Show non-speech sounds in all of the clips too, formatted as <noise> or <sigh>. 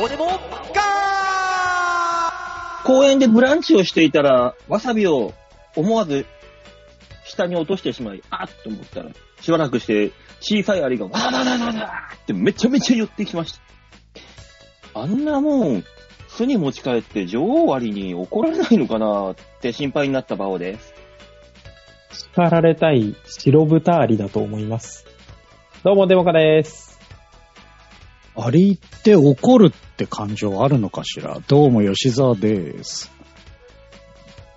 どうでもガ公園でブランチをしていたら、わさびを思わず下に落としてしまい、あっと思ったら、しばらくして小さいアリがわらららららってめちゃめちゃ寄ってきました。あんなもん、巣に持ち帰って女王アリに怒られないのかなって心配になったバオです。叱られたい白豚アリだと思います。どうも、デモカです。アリって怒るって感情あるのかしら？どうも吉沢です。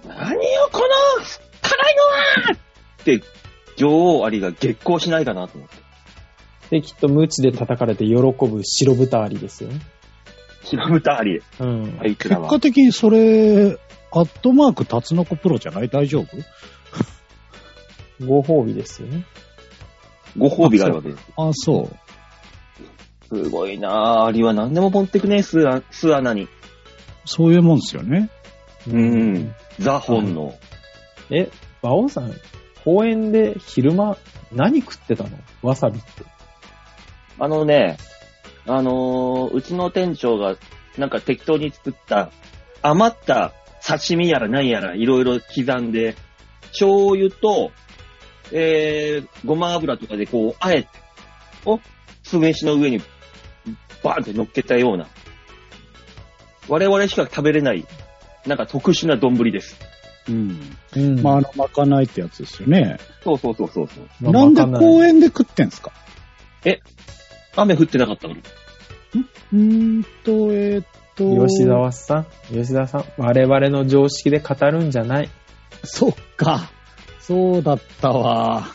何よこの辛いのはって女王アリが激高しないかなと思って。で、きっと無知で叩かれて喜ぶ白豚アリですよね。白豚アリ、うん。あいつらは結果。的にそれ、アットマークタツノコプロじゃない？大丈夫？ご褒美ですよね。ご褒美があるわけです。あ、そう。すごいなぁ。アリは何でも持ってくね、巣あ巣穴に。そういうもんですよね。うん。ザ・本能。え、馬王さん、公園で昼間何食ってたの？わさびって。あのね、あのーうちの店長がなんか適当に作った余った刺身やら何やらいろいろ刻んで、醤油と、えー、ごま油とかでこう、あえて、を酢飯の上にバーンって乗っけたような、我々しか食べれない、なんか特殊な丼です。うん。うんまあ、あの、まかないってやつですよね。そうそうそうそうなんで公園で食ってんすか？雨降ってなかったの？に。うーんと、えーっと。吉沢さん、吉沢さん、我々の常識で語るんじゃない？そっか。そうだったわ。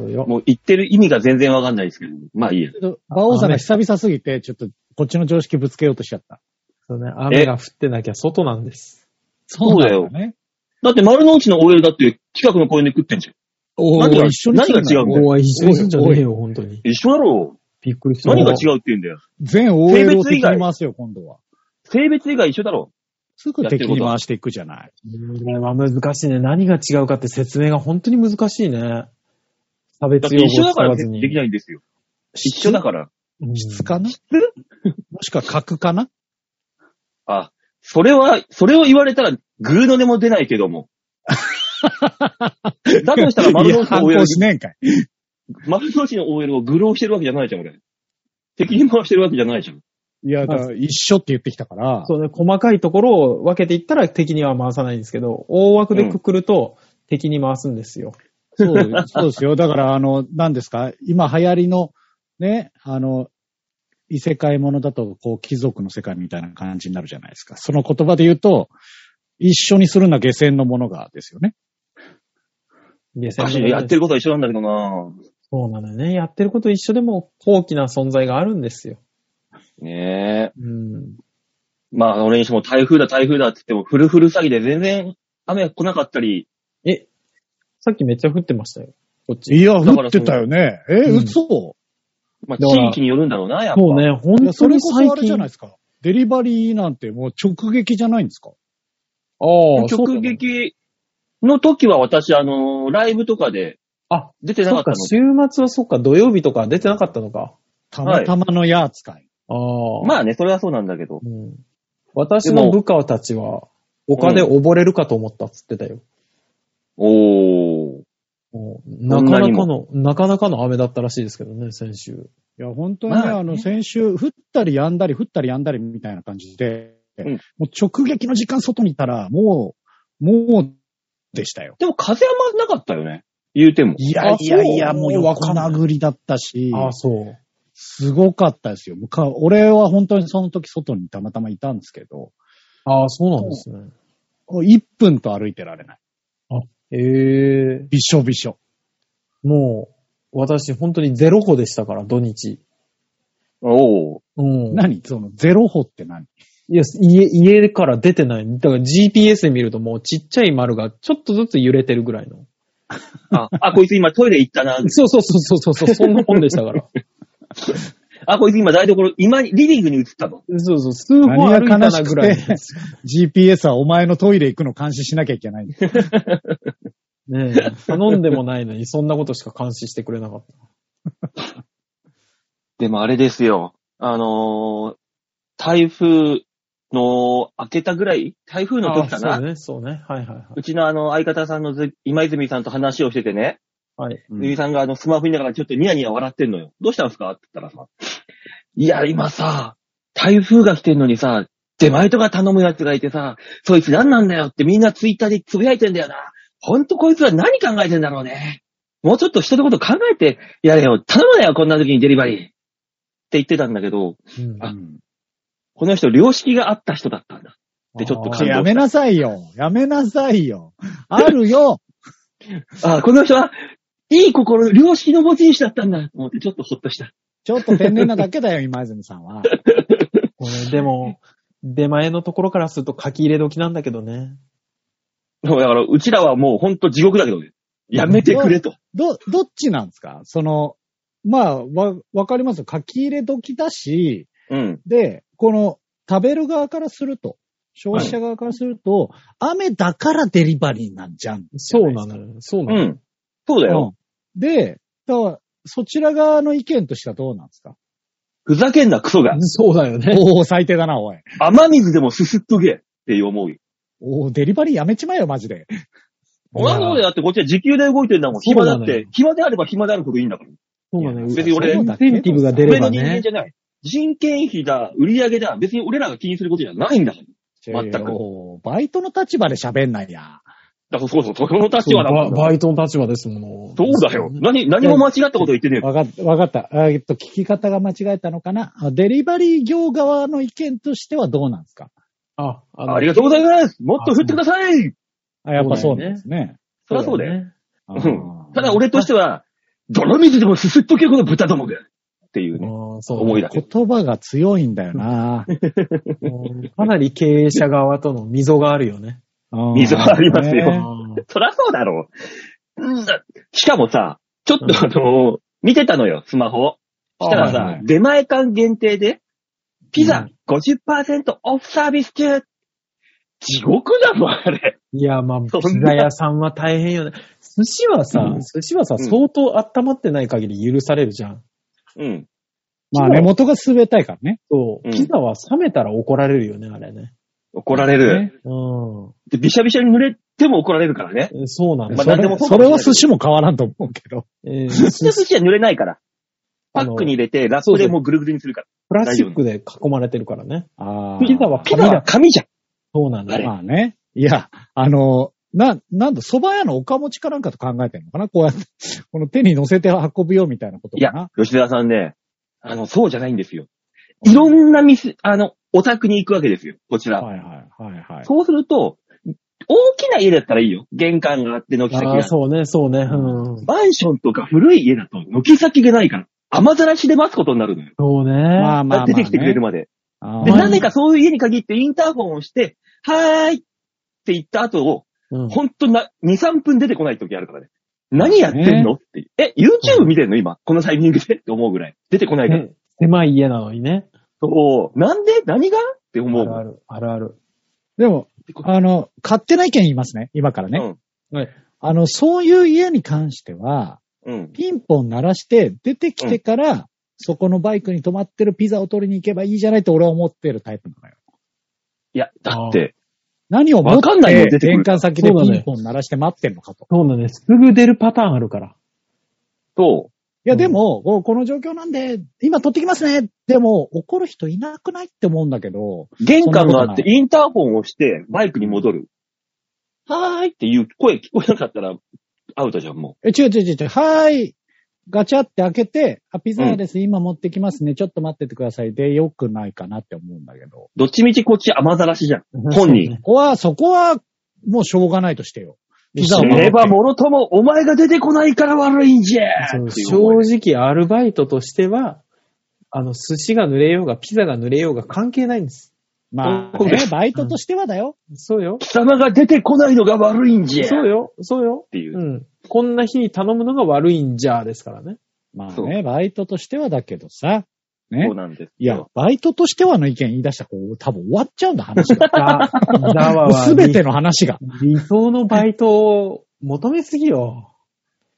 そうよ。もう言ってる意味が全然わかんないですけど、まあいいや。馬王さんが久々すぎて、ちょっとこっちの常識ぶつけようとしちゃった。そうね、雨が降ってなきゃ外なんです。そうだよなんね。だって丸の内の OL だって近くの公園で食ってんじゃん。お何がー一緒にするんだ何が違うんだよおい、一緒にすんじゃねえよ、本当に。一緒だろびっくりした。何が違うって言うんだよ。全 OL を敵に回すよ、今度は。性別以外一緒だろすぐ敵に回していくじゃない。これは難しいね。何が違うかって説明が本当に難しいね。差別用語て一緒だを使わずに。からできないんですよ。一緒だから。うん質かな？もしくは角かな？あ、それは、それを言われたらグーの音も出ないけども。<laughs> だとしたら丸の内の OL 抗、しねえんかい。丸の内の OL を愚弄してるわけじゃないじゃん、俺。敵に回してるわけじゃないじゃん。いや、だから一緒って言ってきたから、そうね、細かいところを分けていったら敵には回さないんですけど、大枠でくくると敵に回すんですよ。そう、そうですよ。だから、あの、何ですか？今流行りの、ね、あの、異世界ものだと、こう、貴族の世界みたいな感じになるじゃないですか。その言葉で言うと、一緒にするな下船のものがですよね。下船の私やってることは一緒なんだけどなそうなのよね。やってること一緒でも高貴な存在があるんですよ。ねえ。うん。まあ、俺にしても台風だ台風だって言っても、フルフル詐欺で全然雨が来なかったり、え、さっきめっちゃ降ってましたよ。こっち。いや、だから降ってたよね。え、うん嘘？まあ、だから地域によるんだろうな、やっぱ。そうね、い本や、そ当に最れこそあれじゃない近。ですか。デリバリーなんてもう直撃じゃないんですか？ああ、そう直撃の時は私、あの、ライブとかであ、出てなかったか、週末はそっか、土曜日とか出てなかったのか。たまたまのや扱い。ああ。の。まあね、それはそうなんだけど。うん、私の部下たちは、丘で溺れるかと思ったっつってたよ。おなかなかの、なかなかの雨だったらしいですけどね、先週。いや、本当にね、まあねあの、先週、降ったり止んだり、降ったり止んだりみたいな感じで、うんもう直撃の時間外にいたら、もう、もう、でしたよ。でも風はまずなかったよね。言うても。いやいやいや、もう横殴りだったし、ああ、そう。すごかったですよ。俺は本当にその時外にたまたまいたんですけど、ああ、そうなんですね。1分と歩いてられない。ええびしょびしょ。もう、私本当にゼロ歩でしたから、土日。おー。うん。何？そのゼロ歩って何？いや、家、家から出てない。だから GPS で見るともうちっちゃい丸がちょっとずつ揺れてるぐらいの。あ、あ、こいつ今トイレ行ったな。そうそうそうそうそう、そんなもんでしたから。<laughs> あ、こいつ今台所、今、リビングに移ったの。そうそう、数歩歩いたなぐらい。GPS <laughs> はお前のトイレ行くの監視しなきゃいけない。ねえ、頼んでもないのに、そんなことしか監視してくれなかった。でもあれですよ。あのー台風の明けたぐらい？台風の時かな？あそうね、そうね。はいはいはうちのあの相方さんのず今泉さんと話をしててね、い。はい。泉さんがあのスマホ見ながらちょっとニヤニヤ笑ってんのよ。どうしたんですか？って言ったらさ、いや、今さ、台風が来てんのにさ、出前とか頼むやつがいてさ、そいつ何なんだよ？ってみんなツイッターでつぶやいてんだよな。ほんとこいつは何考えてんだろうね？もうちょっと人のこと考えてやれよ。頼むなよ、こんな時にデリバリー。って言ってたんだけど、うんあこの人良識があった人だったんだ。でちょっと感動やめなさいよ。やめなさいよ。あるよ。<laughs> あこの人は、いい心、良識の持ち主だったんだ。と思ってちょっとほっとした。ちょっと天然なだけだよ、今泉さんは。<laughs> これでも、出前のところからすると書き入れ時なんだけどね。だから、うちらはもうほんと地獄だけどね。やめてくれと。ど、どっちなんですか？その、まあ、わ、わかります？よ。書き入れ時だし、うん。で、この、食べる側からすると、消費者側からすると、雨だからデリバリーなんじゃん。そうなのよ。そうなのよ。うん。そうだよ。うん。で、だから、そちら側の意見としてはどうなんですか？ふざけんな、クソが。そうだよね。おお、最低だな、おい。雨水でもすすっとけって思うよ。おお、デリバリーやめちまえよ、マジで。お前そうだよ。だってこっちは時給で動いてんだもん。暇だって。暇であれば暇であるほどいいんだから。そうなのよ。別に俺インセンティブが出れば上の人間ねじ。ゃない。人件費だ、売り上げだ、別に俺らが気にすることじゃないんだから。全くバイトの立場で喋んないや。だからそうそう、そこの立場だもん。ババイトの立場ですもの。そうだよ。何、何も間違ったこと言ってねえよ。わかった、わかった。えっと、聞き方が間違えたのかな？あデリバリー業側の意見としてはどうなんですか？あ、あのありがとうございますもっと振ってくださいあ、やっぱそうなんですね。そりゃそうだよ。ね。ただ俺としては、泥水でもすすっとけこの豚どもが。っていうね、ああそう思いだけ。言葉が強いんだよな。<laughs> うんかなり経営者側との溝があるよね。溝がありますよ <laughs> そりゃそうだろう。うんだしかもさ、ちょっとあの、見てたのよ、スマホ。したらさ、はいはい出前館限定で、ピザうん50%オフサービス中。地獄だもん、あれ。いや、まあ、ピザ屋さんは大変よね。寿司はさ、うん寿司はさ、うん相当温まってない限り許されるじゃん。うん。まあ根元が滑たいからね。そう。うんピザは冷めたら怒られるよね、あれね。怒られる。うで、びしゃびしゃに濡れても怒られるからね。ん。そうなんだ。まあそれ何でもそうかもしれないそれは寿司も変わらんと思うけど。えー寿司の寿司は濡れないから。パあのックに入れて、ラップでもうぐるぐるにするから。プラスチックで囲まれてるからね。あピザはピザは紙じゃん。そうなんだあれよ。まあね。いや、あの、な、なんだ、蕎麦屋のおかもちかなんかと考えてんのかな？こうやって、<laughs> この手に乗せて運ぶよみたいなこといやかな。、吉田さんね、あの、そうじゃないんですよ。いろんな店、あの、お宅に行くわけですよ、こちら。はいはいはいはい。そうすると、大きな家だったらいいよ。玄関があって軒先がああ、。そうね、そうね。うん。マンションとか古い家だと軒先がないから、雨ざらしで待つことになるのよ。そうね。まあまあまあ、ね。出てきてくれるまで。で、なぜかそういう家に限ってインターホンをして、はーいって言った後を、うんほんとな、2、3分出てこない時あるからね。何やってんの？って。え、YouTube 見てんの？今。このタイミングで？って思うぐらい。出てこないから。ね狭い家なのにね。そう。なんで？何が？って思う。あるある、あるある。でも、あの、勝手な意見言いますね。今からね。はい。あの、そういう家に関しては、うん。うん。ピンポン鳴らして、出てきてから、そこのバイクに止まってるピザを取りに行けばいいじゃないと俺は思ってるタイプなのよ。いや、だって、何を持っわかんないよて出てくる玄関先でピンポン鳴らして待ってんのかと。そうだね。すぐ出るパターンあるから。そいや、うんでも、こうこの状況なんで、今取ってきますね。でも、怒る人いなくないって思うんだけど、う。玄関があって、インターホンをして、バイクに戻る。はーいっていう声聞こえなかったら、アウトじゃん、もえ、違う違う違う違う、はーい。ガチャって開けて、あ、ピザ屋です、今持ってきますね。ちょっと待っててください。で、よくないかなって思うんだけど。う。どっちみちこっち雨ざらしじゃん。<laughs> 本人ここは、そこは、もうしょうがないとしてよ。ピザを守って知ればもろとも、お前が出てこないから悪いんじゃ正直、アルバイトとしては、あの、寿司が濡れようが、ピザが濡れようが関係ないんです。まあそうね、バイトとしてはだよ。そうよ。貴様が出てこないのが悪いんじゃっそうよ。そうよ。ていうう。ん。こんな日に頼むのが悪いんじゃですからね。そうまあね、バイトとしてはだけどさ。ねそう。なんです。いや、バイトとしてはの意見言い出したら、こう、多分終わっちゃうんだ、話が。<laughs> すべての話が。理想のバイトを求めすぎよ。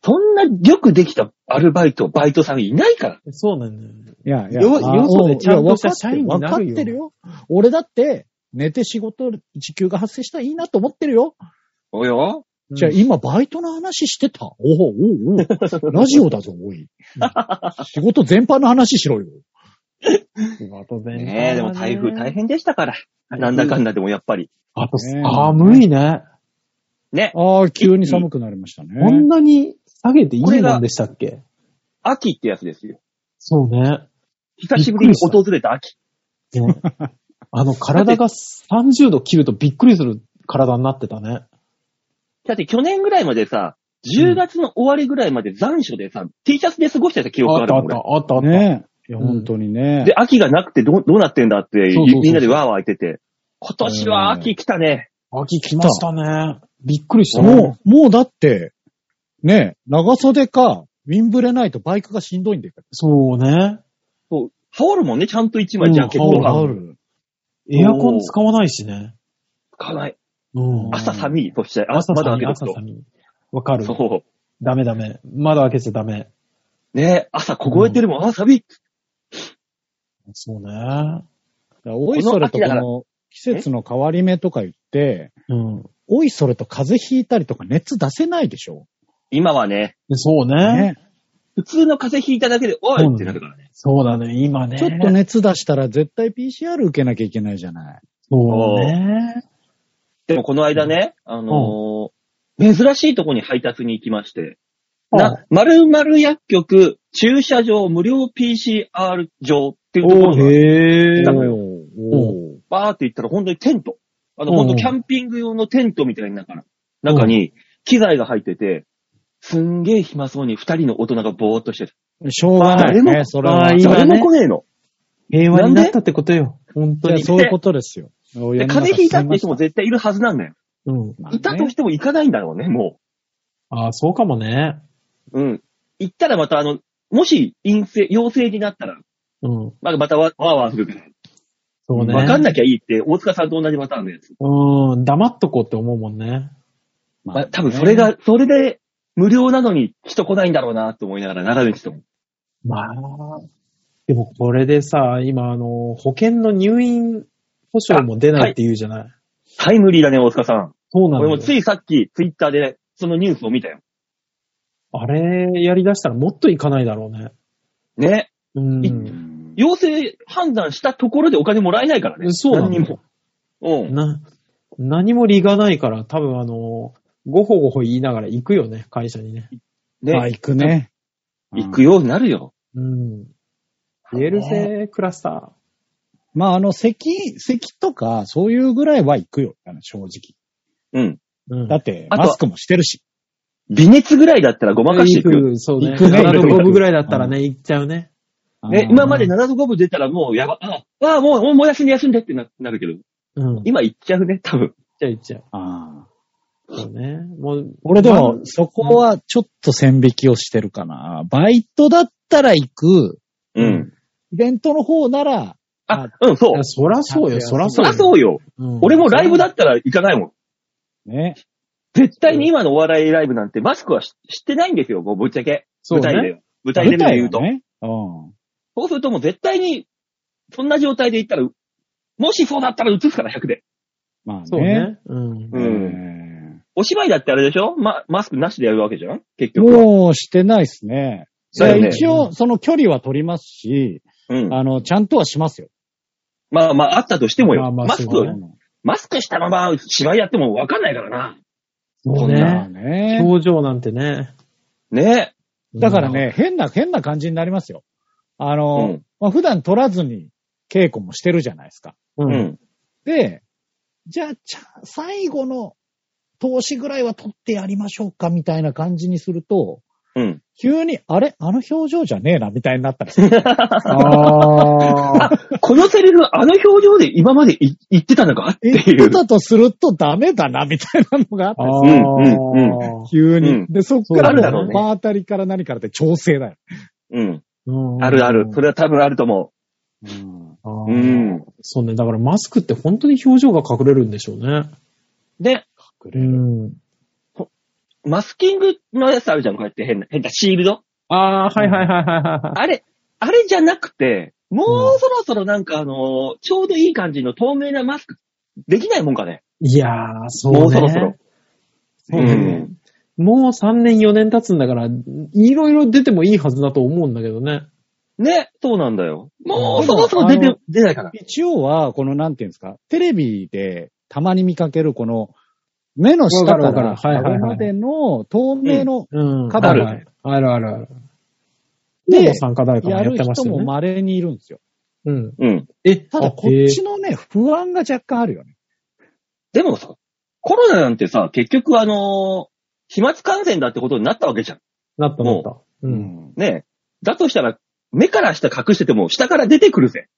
そんなよくできたアルバイト、バイトさんいないから。そうなんだよ。いやいや、よあよそでちゃんとしたいや社員になるよわかってるよ。俺だって、寝て仕事、時給が発生したらいいなと思ってるよ。およじゃあ今バイトの話してた？おおおうおうラジオだぞ、おい。<laughs> 仕事全般の話しろよ。<laughs> 仕事全般はねえ、でも台風大変でしたから。なんだかんだでもやっぱり。あと、ね寒いね。ね。ああ、急に寒くなりましたね。こんなに下げていいもんでしたっけ？秋ってやつですよ。そうね。久しぶりに訪れた秋。ね <laughs> あの、体が30度切るとびっくりする体になってたね。だって去年ぐらいまでさ、10月の終わりぐらいまで残暑でさ、T シャツで過ごしてた記憶あったあっあるもん、俺。たあったあった。ねえ。いや、うん本当にね。で、秋がなくてどうどうなってんだって、そうそうそうみんなでワーワー言ってて。今年は秋来たね。秋来ましたね。びっくりした。もう、もうだって、ねえ、長袖か、ウィンブレないとバイクがしんどいんだよ。そうね。そう。羽織るもんね、ちゃんと一枚うんジャケット羽織る。エアコン使わないしね。かない。うん。朝寒い、そして、あ朝寒い、まだ開けとくと。朝寒い。わかる。そダメダメ。窓開けちゃダメ。う。ね朝凍えてるもん、あ、寒い。そうね。おいそれとこの季節の変わり目とか言って、うん。おいそれと風邪ひいたりとか熱出せないでしょ？今はね、でそうねね。普通の風邪ひいただけで、おいってなるからね。そうだね、今ね。ちょっと。熱出したら絶対 PCR 受けなきゃいけないじゃない。そうね。でもこの間ね、あのー珍しいとこに配達に行きまして、な、〇〇薬局駐車場無料 PCR 場っていうところおが、バーって行ったら本当にテント。あの、うん本当キャンピング用のテントみたいな中中に機材が入ってて、すんげえ暇そうに二人の大人がぼーっとしてる。しょうがない誰ね、もそれは。誰も来ねえの。平和になったってことよ。本当に。そういうことですよ。で風邪ひいたって人も絶対いるはずなんだよ。うん。いたとしても行かないんだろうね、もああ、そうかもね。う。うん。行ったらまたあの、もし陰性、陽性になったら、うん。まあまたわわーわーするから。そうね。わかんなきゃいいって、大塚さんと同じパターンのやつ。うん。黙っとこうって思うもんね。まあ、多分それが、それで無料なのに人来ないんだろうなって思いながら並べてたもん。まあ。でもこれでさ、今あの、保険の入院保証も出ないって言うじゃない。タイムリーだね、大塚さん。そうなんだよ。俺もついさっきツイッターでそのニュースを見たよ。あれやり出したらもっといかないだろうね。ね。うん。うん陽性判断したところでお金もらえないからね。そうなの何にも。うん。な、何も利がないから、多分あの、ごほごほ言いながら行くよね、会社にね。まあ、ね。行くね。行くようになるよ。うん。言えるぜ、クラスタまあ、あの、咳、咳とか、そういうぐらいは行くよ、あの正直。うん。ー。うん。だって、あとマスクもしてるし。微熱ぐらいだったらごまかしていくよ。行くそうね。行くね7度5分ぐらいだったらね、行っちゃうね。ね、今まで7度5分出たらもうやば、あ、あもう、もうもう休んで休んでってななるけど、うん。行っ今行っちゃうね、多分。ちゃう行っちゃう。ああそうね。もう、俺でもま、そこはちょっと線引きをしてるかな。バイトだったら行く。ううんん。イベントの方なら、あ、うん、そう。そらそうよ、そらそそうよ。りゃそうよ。うん俺もライブだったら行かないもん。ね。絶対に今のお笑いライブなんてマスクはししてないんですよ、もうぶっちゃけ。そう舞台でね。。舞台で言うと。舞台はね。うん。そうするともう絶対に、そんな状態で行ったら、もしそうだったら映すから100で。まあね。そうね。うん。ううんん。お芝居だってあれでしょ？ま、マスクなしでやるわけじゃん？結局は。もうしてないですね。だよね一応、その距離は取りますし、うん。あの、ちゃんとはしますよ。まあまあ、あったとしてもよ。まあまあマスクマスクしたまま芝居やってもわかんないからな。そうまあね。ね。表情なんてね。ねだからね、変な、変な感じになりますよ。あうの、ん。まあ、普段取らずに稽古もしてるじゃないですか。う。うんん。で、じゃあ、最後の投資ぐらいは取ってやりましょうかみたいな感じにすると、うん。急に、あれ？あの表情じゃねえなみたいになったりする。<laughs> ああ。このセリフ、あの表情で今までい言ってたのかって言っいう。てたとするとダメだなみたいなのがあったりする。ああ。急に。うんで、そっから、あるだろうね場当たりから何からって調整だよ。うん。うんあるある。それは多分あると思うう。うーん。そうね。だからマスクって本当に表情が隠れるんでしょうね。で、うん。マスキングのやつあるじゃん、こうやって変な、変なシールド。ああ、はいはいはいはいはい。あれ、あれじゃなくて、もうそろそろなんかあのーちょうどいい感じの透明なマスク、できないもんかね。いやー、そうね。もうそろそろ。そうねもう3年4年経つんだから、いろいろ出てもいいはずだと思うんだけどね。ね、そうなんだよ。もうそろそろ出て出ないかな。一応は、このなんていうんですか、テレビでたまに見かけるこの、目の下からはいはいはい上までの透明のうん。カバーあるある。あるあるある。でで、参加誰かもややっる人もてましたよね。稀にいるんですよ。うん。うん。え、ただ、こっちのね、不安が若干あるよね。でもさ、コロナなんてさ、結局あのー飛沫感染だってことになったわけじゃん。なったなった。う。うんん。ねだとしたら、目から下隠してても下から出てくるぜ。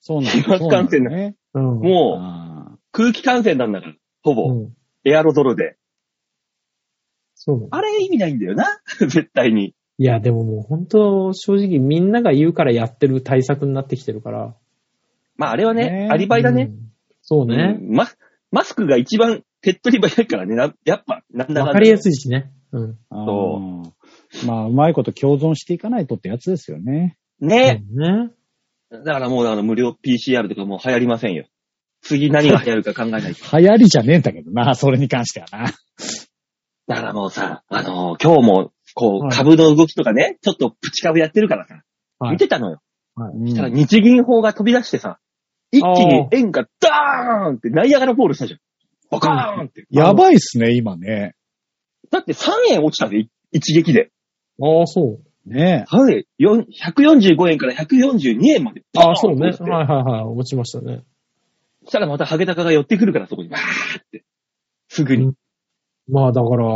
そうなん飛沫感染だね。うん。もう、あ空気感染なんだから。ほぼ。うん。エアロゾルで。そう。あれ意味ないんだよな。<laughs> 絶対に。いや、でももう本当、正直みんなが言うからやってる対策になってきてるから。まああれはね、ねアリバイだね。うん。そうね。うんママスクが一番手っ取り早いからね。なやっぱ、なんだかんだわかりやすいしね。うん。あそまあ、うまいこと共存していかないとってやつですよね。ね。ね。だからもうあの無料 PCR とかもう流行りませんよ。次何が流行るか考えないと。<laughs> 流行りじゃねえんだけどな、それに関してはな。だからもうさ、あのー今日も、こう、はい株の動きとかね、ちょっとプチ株やってるからさ、はい見てたのよ。うんそしたら日銀法が飛び出してさ、一気に円がダーンってナイアガラフォールしたじゃん。バカーンって。やばいっすね、今ね。だって3円落ちたで、い一撃で。ああ、そう。ねはい。よん145円から142円まで。ああ、そうね。バーンと落ちてはいはいはい。落ちましたね。そしたらまたハゲタカが寄ってくるから、そこに。わーって。すぐに。うんまあだから、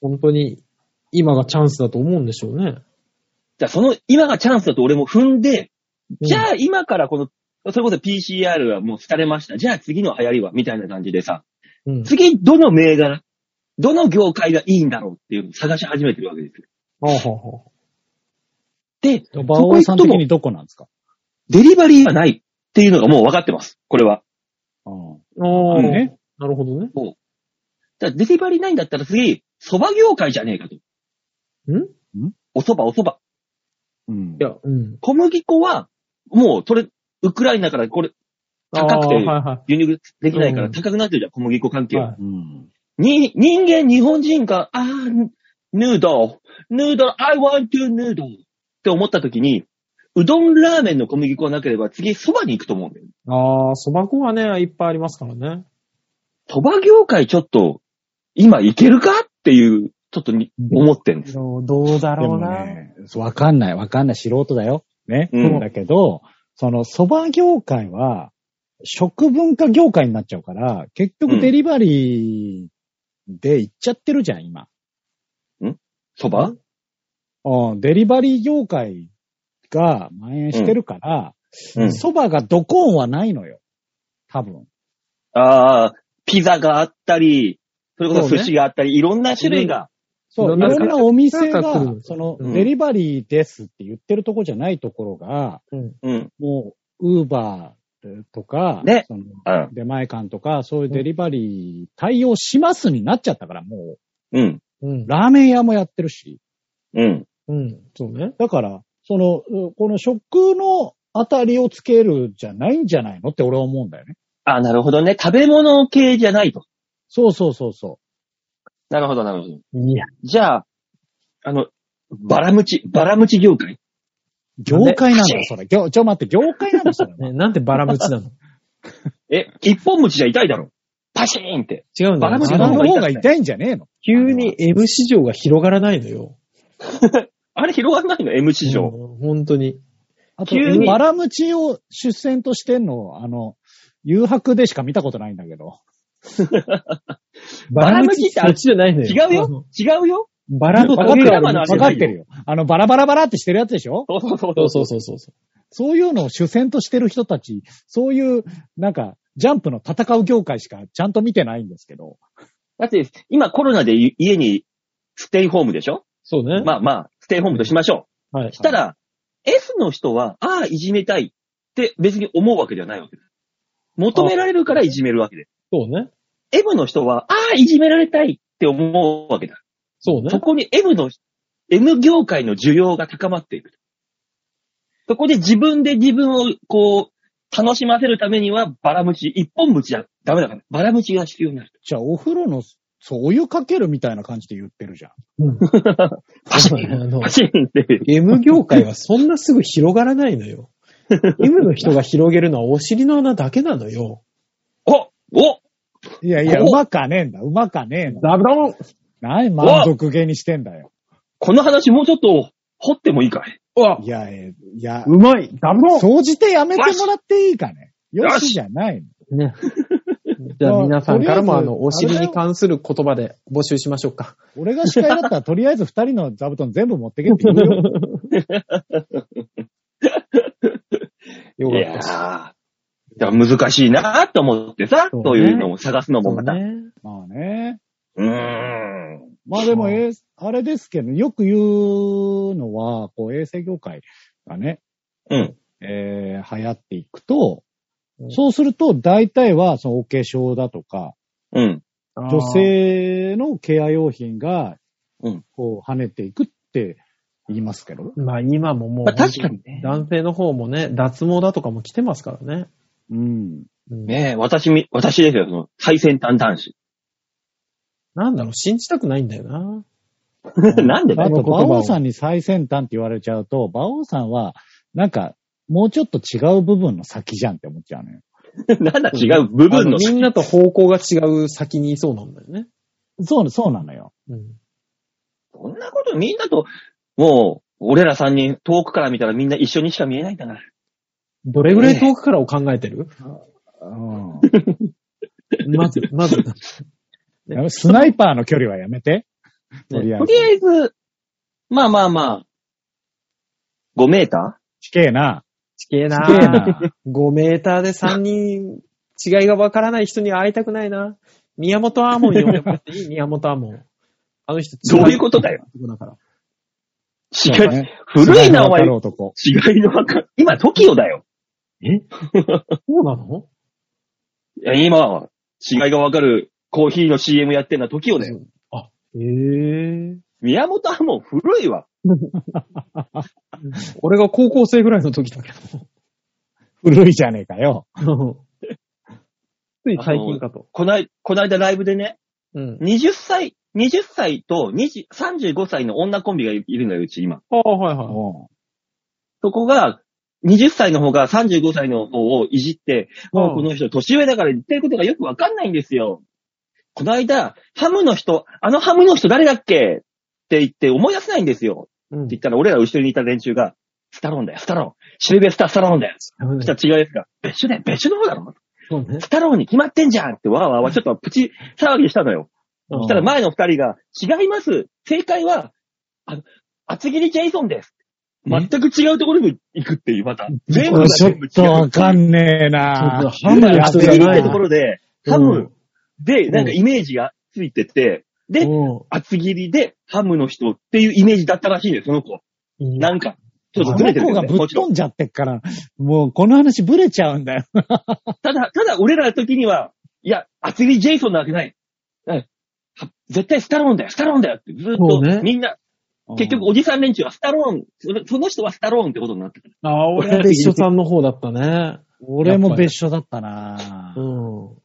本当に今がチャンスだと思うんでしょうね。じゃあその、今がチャンスだと俺も踏んで、うんじゃあ今からこの、それこそ PCR はもう疲れました。じゃあ次の流行りはみたいな感じでさ、うん。次どの銘柄、どの業界がいいんだろうっていうのを探し始めてるわけですよ。はあはあはあで、馬王さん的にどこなんですか？デリバリーはないっていうのがもう分かってます。これは。うんああ、ね。なるほどね。じゃあデリバリーないんだったら次、蕎麦業界じゃねえかと。ん？お蕎麦お蕎麦。うんいや、うん。小麦粉は、もう、それ、ウクライナからこれ、高くて。輸入できないかうんら高くなってるじゃん、小麦粉関係は。に、人間、日本人が、あー、ヌードル、ヌードル、I want to ヌードルって思った時に、うどんラーメンの小麦粉がなければ次蕎麦に行くと思うんだよ。ああ、蕎麦粉はね、いっぱいありますからね。蕎麦業界ちょっと、今いけるかっていう、ちょっとに思ってんです。どうどうだでもね、わかんない、わかんない、素人だよ。ね。うんだけど、その蕎麦業界は、食文化業界になっちゃうから、結うん局デリバリーで行っちゃってるじゃん、今。蕎麦うん、デリバリー業界が蔓延してるから、うん。蕎麦がドコーンはないのよ。多分。ああ、ピザがあったり、それこそそうね寿司があったり、いろんな種類が。そう、いいろんなお店がその、うんデリバリーですって言ってるとこじゃないところが、うん。もう、ウーバーとか、ねそのうん。出前館とか、そういうデリバリー対応しますになっちゃったから、もうん。うんう、。ラーメン屋もやってるし。うん。うん。そうね。だから、その、うこの食の当たりをつけるじゃないんじゃないのって俺は思うんだよね。あなるほどね。食べ物系じゃないと。そうそうそうそなるほど、なるほど。いや、じゃあ、あの、バラムチ、バラムチ業界う。業界なんだよ、それ。業ちょ、待って、業界なんだよ、それ。ね、なんでバラムチなの？え、一本餅じゃ痛いだろ。パシーンって。違うんだよ。バラムチ腹のの方が痛いんじゃねえの？急に M 市場が広がらないのよ。<laughs> あれ広がんないの ?M 市場。うん本当に。あと、急にバラムチを出船としてんの、あの、誘白でしか見たことないんだけど。<laughs> <laughs> バラムチってそっちじゃないのよ。違うよ？違うよ？バラの影がわかってるよ。あの、バラバラバラってしてるやつでしょ？そうそうそうそうそうそうそう。そういうのを主戦としてる人たち、そういう、なんか、ジャンプの戦う業界しかちゃんと見てないんですけど。だって、今コロナで家にステイホームでしょ？そうね。まあまあ、ステイホームとしましょう。はい。したら、S の人は、ああ、いじめたいって別に思うわけではないわけです。求められるからいじめるわけです。そうね。M の人は、ああ、いじめられたいって思うわけだ。そうねそ。こに M の、M 業界の需要が高まっていく。そこで自分で自分をこう、楽しませるためには、バラムチ、一本ムチじゃダメだから。バラムチが必要になる。じゃあ、お風呂の、そう、お湯かけるみたいな感じで言ってるじゃん。うん <laughs> パシンパシンって。M 業界はそんなすぐ広がらないのよ。<laughs> M の人が広げるのはお尻の穴だけなのよ。おおいやいや、おうまかねえんだ。うまかねえの。ダブドン何満足げにしてんだよ。この話もうちょっと掘ってもいいかい？うわいや、えいや、うまいダブドン総じてやめてもらっていいかね？よよししじゃないの。ね。<laughs> じゃあ皆さんからもまあの、お尻に関する言葉で募集しましょうか。俺が司会だったら、とりあえず二人の座布団全部持ってけって言うよ。<laughs> よいやかったし。ー。だから難しいなと思ってさ、そうねそういうのを探すのもまた。うね。まあね。まあでも、えーあれですけど、よく言うのは、こう、衛生業界がね、うん。えー流行っていくと、うんそうすると、大体は、そのお化粧だとか、うん。女性のケア用品がうん、こう、跳ねていくって言いますけど。まあ今ももう、まあ確かにね。男性の方もね、脱毛だとかも来てますからね。うん。うんねえ、私み、私ですよ、その、最先端男子。なんだろう、信じたくないんだよな。<laughs> なんでだあと、馬王さんに最先端って言われちゃうと、馬王さんは、なんか、もうちょっと違う部分の先じゃんって思っちゃうのよ。<laughs> なんだ違う部分のあのみんなと方向が違う先にいそうなんだよね。そう、そうなのよ。うん。そんなことみんなと、もう、俺ら三人遠くから見たらみんな一緒にしか見えないんだから。どれぐらい遠くからを考えてる、うん。<laughs> まず、まず。ねスナイパーの距離はやめて。とりあえずとり。あえず、まあまあまあ、5メータ地形な。地形な地形な。5メーターで3人違いがわからない人には会いたくないな。宮本アーモン呼んでもらっていい？<laughs> 宮本アーモン。あの人、ーどういうことだよ？だから。違う。ね古いな、お前。違いのわかる。今、TOKIO だよ。<laughs> そうなの？いや、今は、違いがわかるコーヒーの CM やってんのは TOKIO だよ。あ、ええ宮本はもう古いわ。<laughs> 俺が高校生ぐらいの時だけ古いじゃねえかよ。ど。<laughs> つい最近かと。こない、こないだライブでね、うん。20歳、20歳と20 35歳の女コンビがいるのよ、うち今。ああ、はいはい。うそこが、20歳の方が35歳の方をいじって、もうこの人年上だから言ってることがよくわかんないんですよ。この間、ハムの人、あのハムの人誰だっけ？って言って思い出せないんですよ。うんって言ったら俺ら後ろにいた連中が、スタローンだよ、スタローン。シルベスター・スタローンだよ。そしたら違いですが、別所だよ、別所の方だろ。そうね。スタローンに決まってんじゃんってわーわーわーちょっとプチ騒ぎしたのよ。そしたら前の二人が、違います。正解は、あの、厚切りジェイソンです。全く違うところに行くっていう、また。全部がちょっ全部違う。とわかんねえなハムの人じゃない厚切りってところで、ハうんムで、なんかイメージがついてて、で、う厚切りでハムの人っていうイメージだったらしいんです、その子。ん。なんか、ちょっとあずれてるね、の子がぶ。っ飛んじゃってっから、もうこの話ブレちゃうんだよ。<laughs> ただ、ただ俺らの時には、いや、厚切りジェイソンなわけない。絶対スタローンだよ、スタローンだよってずっとねみんな、結局おじさん連中はスタローン、そのその人はスタローンってことになってた。ああ、俺は別所さんの方だったね。俺も別所だったなう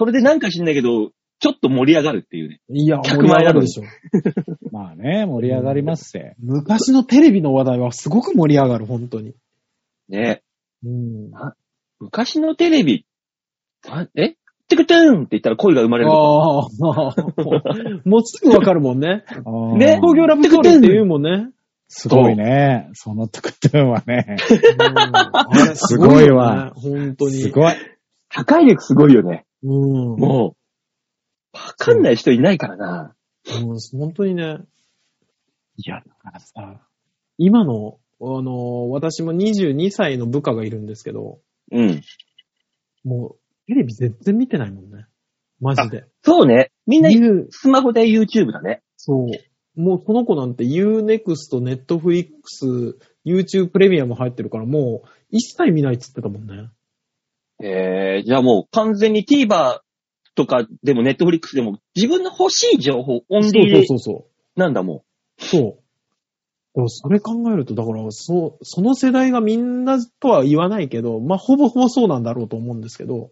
それでなんか知んないけど、ちょっと盛り上がるっていうね。ん。いや、100盛り上がるでしょ。<laughs> まあね、盛り上がりますせ。昔のテレビの話題はすごく盛り上がる、本当に。ねうん。昔のテレビ、あえ？テクトゥーンって言ったら声が生まれる。ああ、<laughs> もうすぐわかるもんね。ね東京ラブストーリーって言うもんね。すごいね。そのトゥクトゥンはね。すごいわ本当に。すごい。破壊力すごいよね。うん。もう、わかんない人いないからな。もう本当にね。いや、だからさ、今の、あの、私も22歳の部下がいるんですけど、うん。もう、テレビ全然見てないもんね。マジで。そうね。みんな言うスマホで YouTube だね。そう。もうその子なんて Unext、Netflix、YouTube プレミアム入ってるからもう一切見ないっつってたもんね。えー、じゃあもう完全に TVer とかでも Netflix でも自分の欲しい情報、オンリーでそうそうそなんだもそう。でもそれ考えると、だから、そう、その世代がみんなとは言わないけど、まあ、ほぼほぼそうなんだろうと思うんですけど、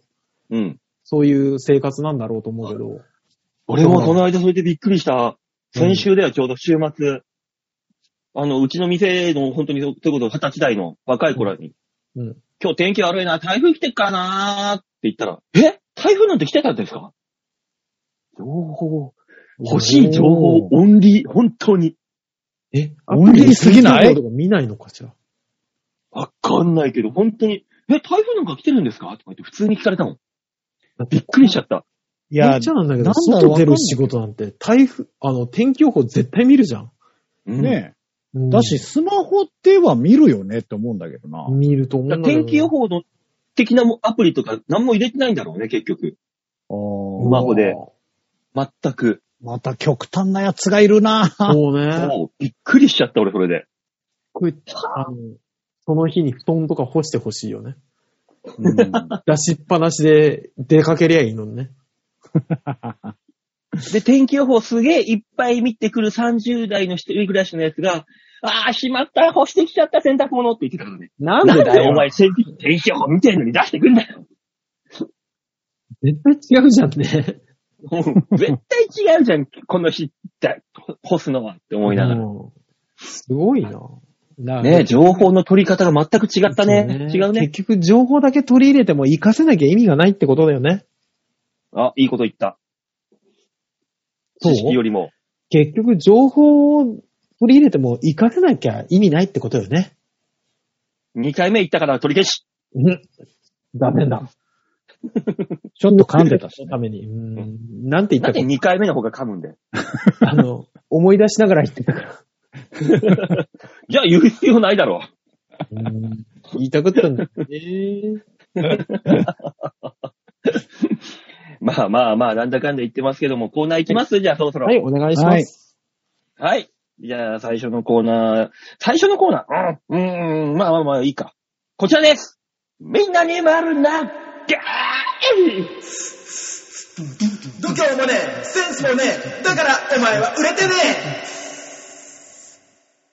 う。うん。そういう生活なんだろうと思うけど、俺もこの間それでびっくりした。先週ではちょうど週末、あの、うちの店の本当にそういうこと、二十歳代の若い頃に、うん。今日天気悪いな、台風来てっからなーって言ったら、え？台風なんて来てたんですか？情報、欲しい情報、オンリー、本当に。え、オンリーすぎない？見ないのかしら？わかんないけど、本当に、え、台風なんか来てるんですか？とか言って普通に聞かれたもん。びっくりしちゃった。いやめっちゃなんだけど、なんだろう外出る仕事なんて、台風、あの、天気予報絶対見るじゃん。うんねうんえ。だし、、スマホでは見るよねって思うんだけどな。見ると思うんだけど天気予報の的なもアプリとか何も入れてないんだろうね、結局。あースマホで。全く。また極端なやつがいるな。そうね。そうびっくりしちゃった、俺、それで。これ、あの、その日に布団とか干してほしいよね。うん <laughs> 出しっぱなしで出かけりゃいいのにね。<laughs> で、天気予報すげえいっぱい見てくる30代の一人暮らしのやつが、あー、しまった、干してきちゃった洗濯物って言ってたからね。なんででだよ。お前天気天気予報見てんのに出してくんだよ。絶対違うじゃんね。うん絶対違うじゃん、この日って、干すのはって思いながら。うんすごいな。ね情報の取り方が全く違ったね。そう違うね。結局、情報だけ取り入れても活かせなきゃ意味がないってことだよね。あ、いいこと言った。知識よりも。結局、情報を取り入れても活かせなきゃ意味ないってことよね。2回目言ったから取り消し。うん。ダメだ。<laughs> ちょっと噛んでたし、ね。ために。うん。なんて言なんでったか。2回目の方が噛むんだよ。<laughs> あの、思い出しながら言ってたから。<laughs> じゃあ言う必要ないだろうん言いたかったんだよね。う。まあまあまあ、なんだかんだ言ってますけども、コーナー行きます、じゃあそろそろ。はい、お願いします。はい。じゃあ、最初のコーナー。最初のコーナーうん、うーん、まあまあまあ、いいか。こちらですみんなに丸投げ度胸もねえ、センスもねえ、だからお前は売れてね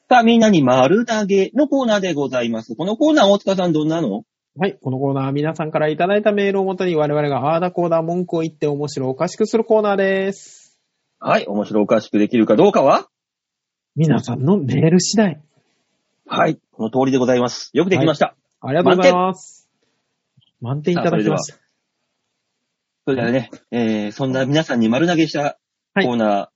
さあ、みんなに丸投げのコーナーでございます。このコーナー、大塚さんどんなの？はい、このコーナーは皆さんからいただいたメールをもとに我々があーだこーだ文句を言って面白おかしくするコーナーです。はい。面白おかしくできるかどうかは？皆さんのメール次第。はい。この通りでございます。よくできました。ありがとうございます。満点いただきました。それではね、えー、そんな皆さんに丸投げしたコーナー、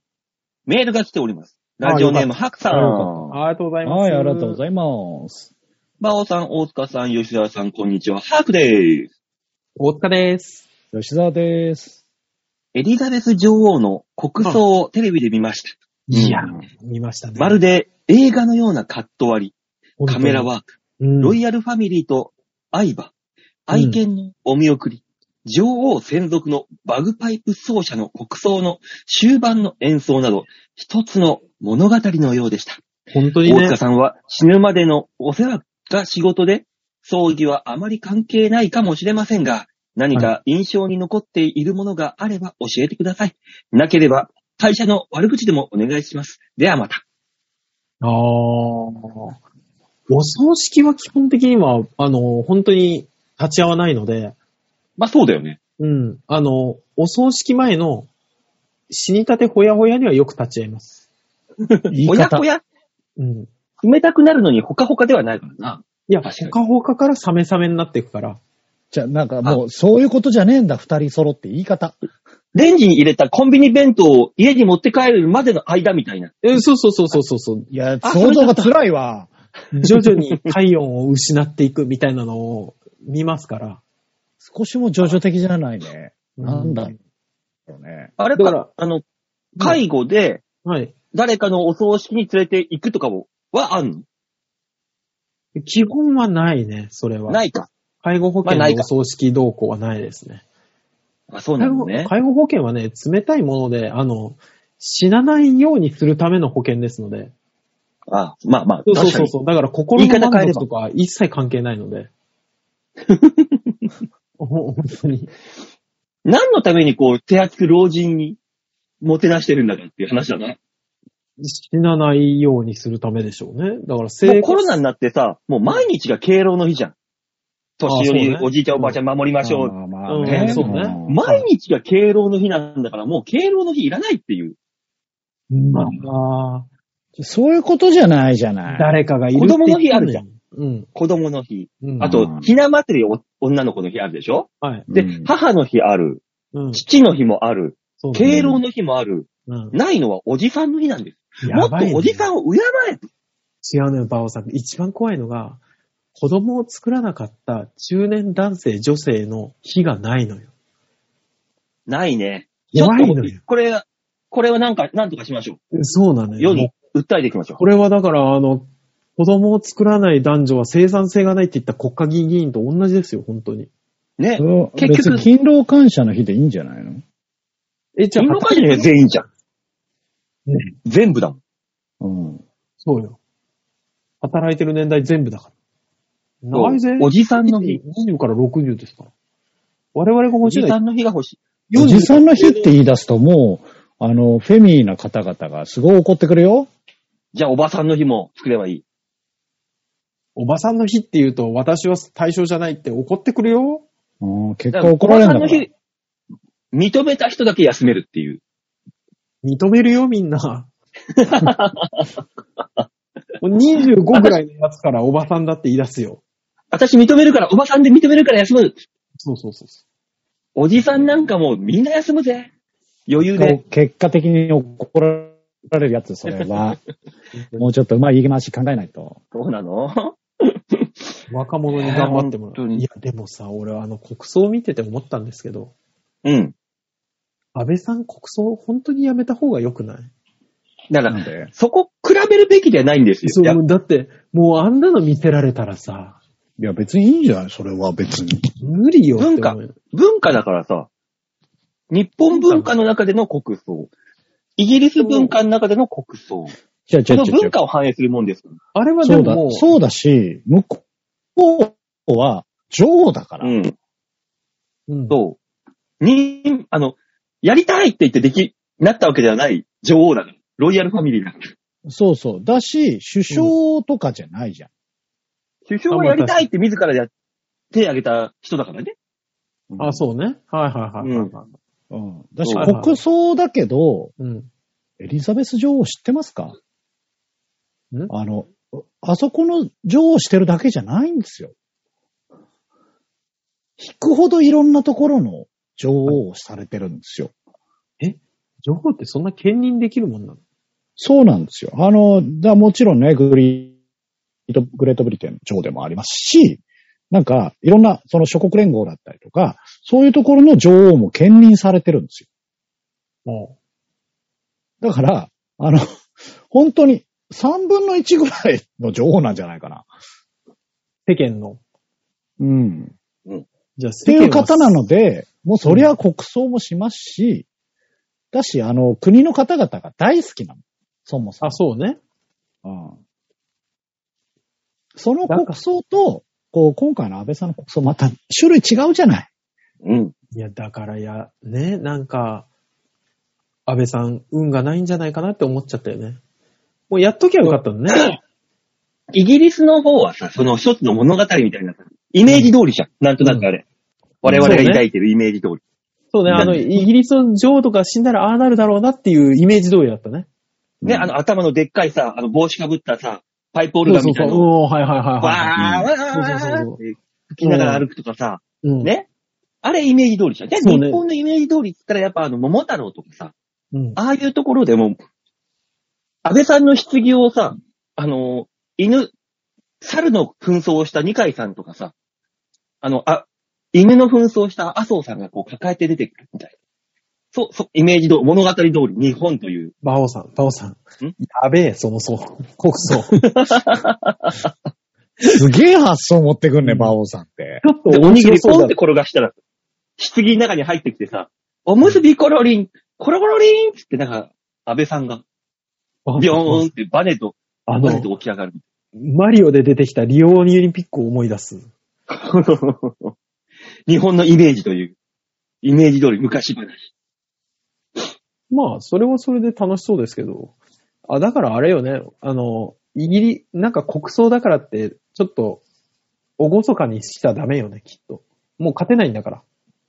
メールが来ております。ラジオネーム、ハクさん。ありがとうございます。はい、ありがとうございます。バオさん、大塚さん、吉沢さん、こんにちは。ハークでーす。大塚です。吉沢です。エリザベス女王の国葬をテレビで見ました。いやうん、見ましたね。まるで映画のようなカット割り、カメラワーク、うん、ロイヤルファミリーと相葉、愛犬のお見送り、女王専属のバグパイプ奏者の国葬の終盤の演奏など、一つの物語のようでした。本当にね大塚。さんは死ぬまでのお世話が仕事で、葬儀はあまり関係ないかもしれませんが、何か印象に残っているものがあれば教えてください。なければ、会社の悪口でもお願いします。ではまた。ああ。お葬式は基本的には、あの、本当に立ち会わないので、まあそうだよね。うん。あの、お葬式前の死にたてほやほやにはよく立ち会います。言い方ほやほ。や、うん。冷たくなるのにほかほかではないからな。いや、確かにほかほかからサメサメになっていくから。じゃあ、なんかもう、そういうことじゃねえんだ、二人揃って言い方。レンジに入れたコンビニ弁当を家に持って帰るまでの間みたいな。え、そうそうそうそうそうそう。いや、あ想像が辛いわ。徐々に体温を失っていくみたいなのを見ますから。少しも叙々的じゃないね。なんだうろうね。あれだからか、あの、介護ではい。誰かのお葬式に連れて行くとかも、はあんの？基本はないね、それは。ないか。介護保険まあないかのお葬式動向はないですね。あ、そうな介護のね。介護保険はね、冷たいもので、あの、死なないようにするための保険ですので。あ、まあまあ、そうそう確かに。そうそう。だから心の言い方変えれば満足とか一切関係ないので。ほ <laughs> 本当に。何のためにこう、手厚く老人にもてなしてるんだかっていう話だな。死なないようにするためでしょうね。だからも生うコロナになってさ、もう毎日が敬老の日じゃん。年寄り、あそうねおじいちゃんおばあちゃん守りましょう。まあまうんあね。そうねん毎日が敬老の日なんだから、もう敬老の日いらないっていう。まあ、そういうことじゃないじゃない。誰かがいるって子供の日あるじゃん。うん。子供の日。うん。あとうん、ひな祭りお女の子の日あるでしょ？はい。で、うん母の日ある。うん。父の日もある。そうね敬老の日もある。うん。ないのはおじさんの日なんです。もっとおじさんを敬え。違うのよ、バオさん。一番怖いのが、子供を作らなかった中年男性、女性の日がないのよ。ないね。ちょっと怖いのよ。、これ、これはなんか、なんとかしましょそうなのう。よ。世に訴えていきましょこれはだから、あの、子供を作らない男女は生産性がないって言った国会議員議員と同じですよ、本当に。う。ね結局勤労感謝の日でいいんじゃないの？え、じゃあ、勤労感謝の日は全員じゃん。ね全部だもん。うん。そうよ。働いてる年代全部だから。そうないぜ。おじさんの日。20から60ですから。我々がお欲しいじさんの日が欲しい。おじさんの日って言い出すともう、あの、フェミーな方々がすごい怒ってくるよ。じゃあおばさんの日も作ればいい。おばさんの日って言うと、私は対象じゃないって怒ってくるよ。うん、結果怒られるんだから。おばさんの日、認めた人だけ休めるっていう。認めるよ、みんな。25ぐらいのやつからおばさんだって言い出すよ。私認めるから、おばさんで認めるから休む。そうそうそうそおじさんなんかもうみんな休むぜ。余裕で。結果的に怒られるやつ、それは。<laughs> もうちょっとうまい言い回し考えないと。そうなの？う。若者に頑張ってもらう。いや、でもさ、俺はあの国葬を見てて思ったんですけど、うん。安倍さん国葬本当にやめた方が良くない？だから、なんでそこ比べるべきではないんですよ。そう、いやもうだって、もうあんなの見せられたらさ、いや、別にいいんじゃない？それは別に。無理よって思う文化文化だからさ、日本文化の中での国葬。イギリス文化の中での国葬。違う違そうの違う違う。文化を反映するもんです。あれはでそうだももう、、そうだし、向こうは女王だから。うん。うんそう。に、あの、やりたいって言ってでき、なったわけではない女王だから。ロイヤルファミリーだから。そうそう。だし、首相とかじゃないじゃん。首相がやりたいって自らや手挙げた人だからね。あ、そうね。はいはいはいはいはい。うん。だし、はいはい国葬だけど、うん。エリザベス女王知ってますか？ん？あの、あそこの女王してるだけじゃないんですよ。引くほどいろんなところの女王をされてるんですよ。情報ってそんな兼任できるもんなの？そうなんですよ。あの、だもちろんね、グリグレートブリテンの女王でもありますし、なんか、いろんな、その諸国連合だったりとか、そういうところの女王も兼任されてるんですよ。もだから、あの、本当に3分の1ぐらいの女王なんじゃないかな。う、世間の。うん。じゃあっていう方なので、もうそりゃ国葬もしますし、だし、あの、国の方々が大好きなの。そもそも。あ、そうね。うんその国葬と、こう、今回の安倍さんの国葬、また種類違うじゃない。うん。いや、だからや、ね、なんか、安倍さん、運がないんじゃないかなって思っちゃったよね。もうやっときゃよかったのね。<coughs> イギリスの方はさ、その一つの物語みたいなさ、イメージ通りじゃん。なんとなくあれ。我々が抱いてるイメージ通り。そうね、あの、イギリスの女王とか死んだらああなるだろうなっていうイメージ通りだったね。ね、あの頭のでっかいさ、あの帽子かぶったさ、パイプオルガンみたいなそうそうそう。のを、うん、はいはいはいわーはい。わーそうそうそう吹きながら歩くとかさ、うん。ね。あれイメージ通りじゃん。で、日本のイメージ通りって言ったらやっぱあの、桃太郎とかさ、うん。ああいうところでも、安倍さんの棺をさ、あの、犬、猿の紛争をした二階さんとかさ、あの、あ、犬の紛争をした麻生さんがこう抱えて出てくるみたいな。そう、そう、イメージ通り、物語通り、日本という。バオさん、バオさん。ん？やべえ、そのそう。国葬。ちすげえ発想持ってくんね、馬王さんって。ょっとで、お面にぎりポンって。転がしたら、棺の中に入ってきてさ、おむすびコロリン、コロコロリンっつってなんか、安倍さんが、ビョーンってバネと、あバネとの、起き上がる。マリオで出てきたリオオリンピックを思い出す。<laughs> 日本のイメージという、イメージ通り昔話。まあ、それはそれで楽しそうですけど、あ、だからあれよね、あの、イギリ、なんか国葬だからって、ちょっと、おごそかにしちゃダメよね、きっと。もう勝てないんだから。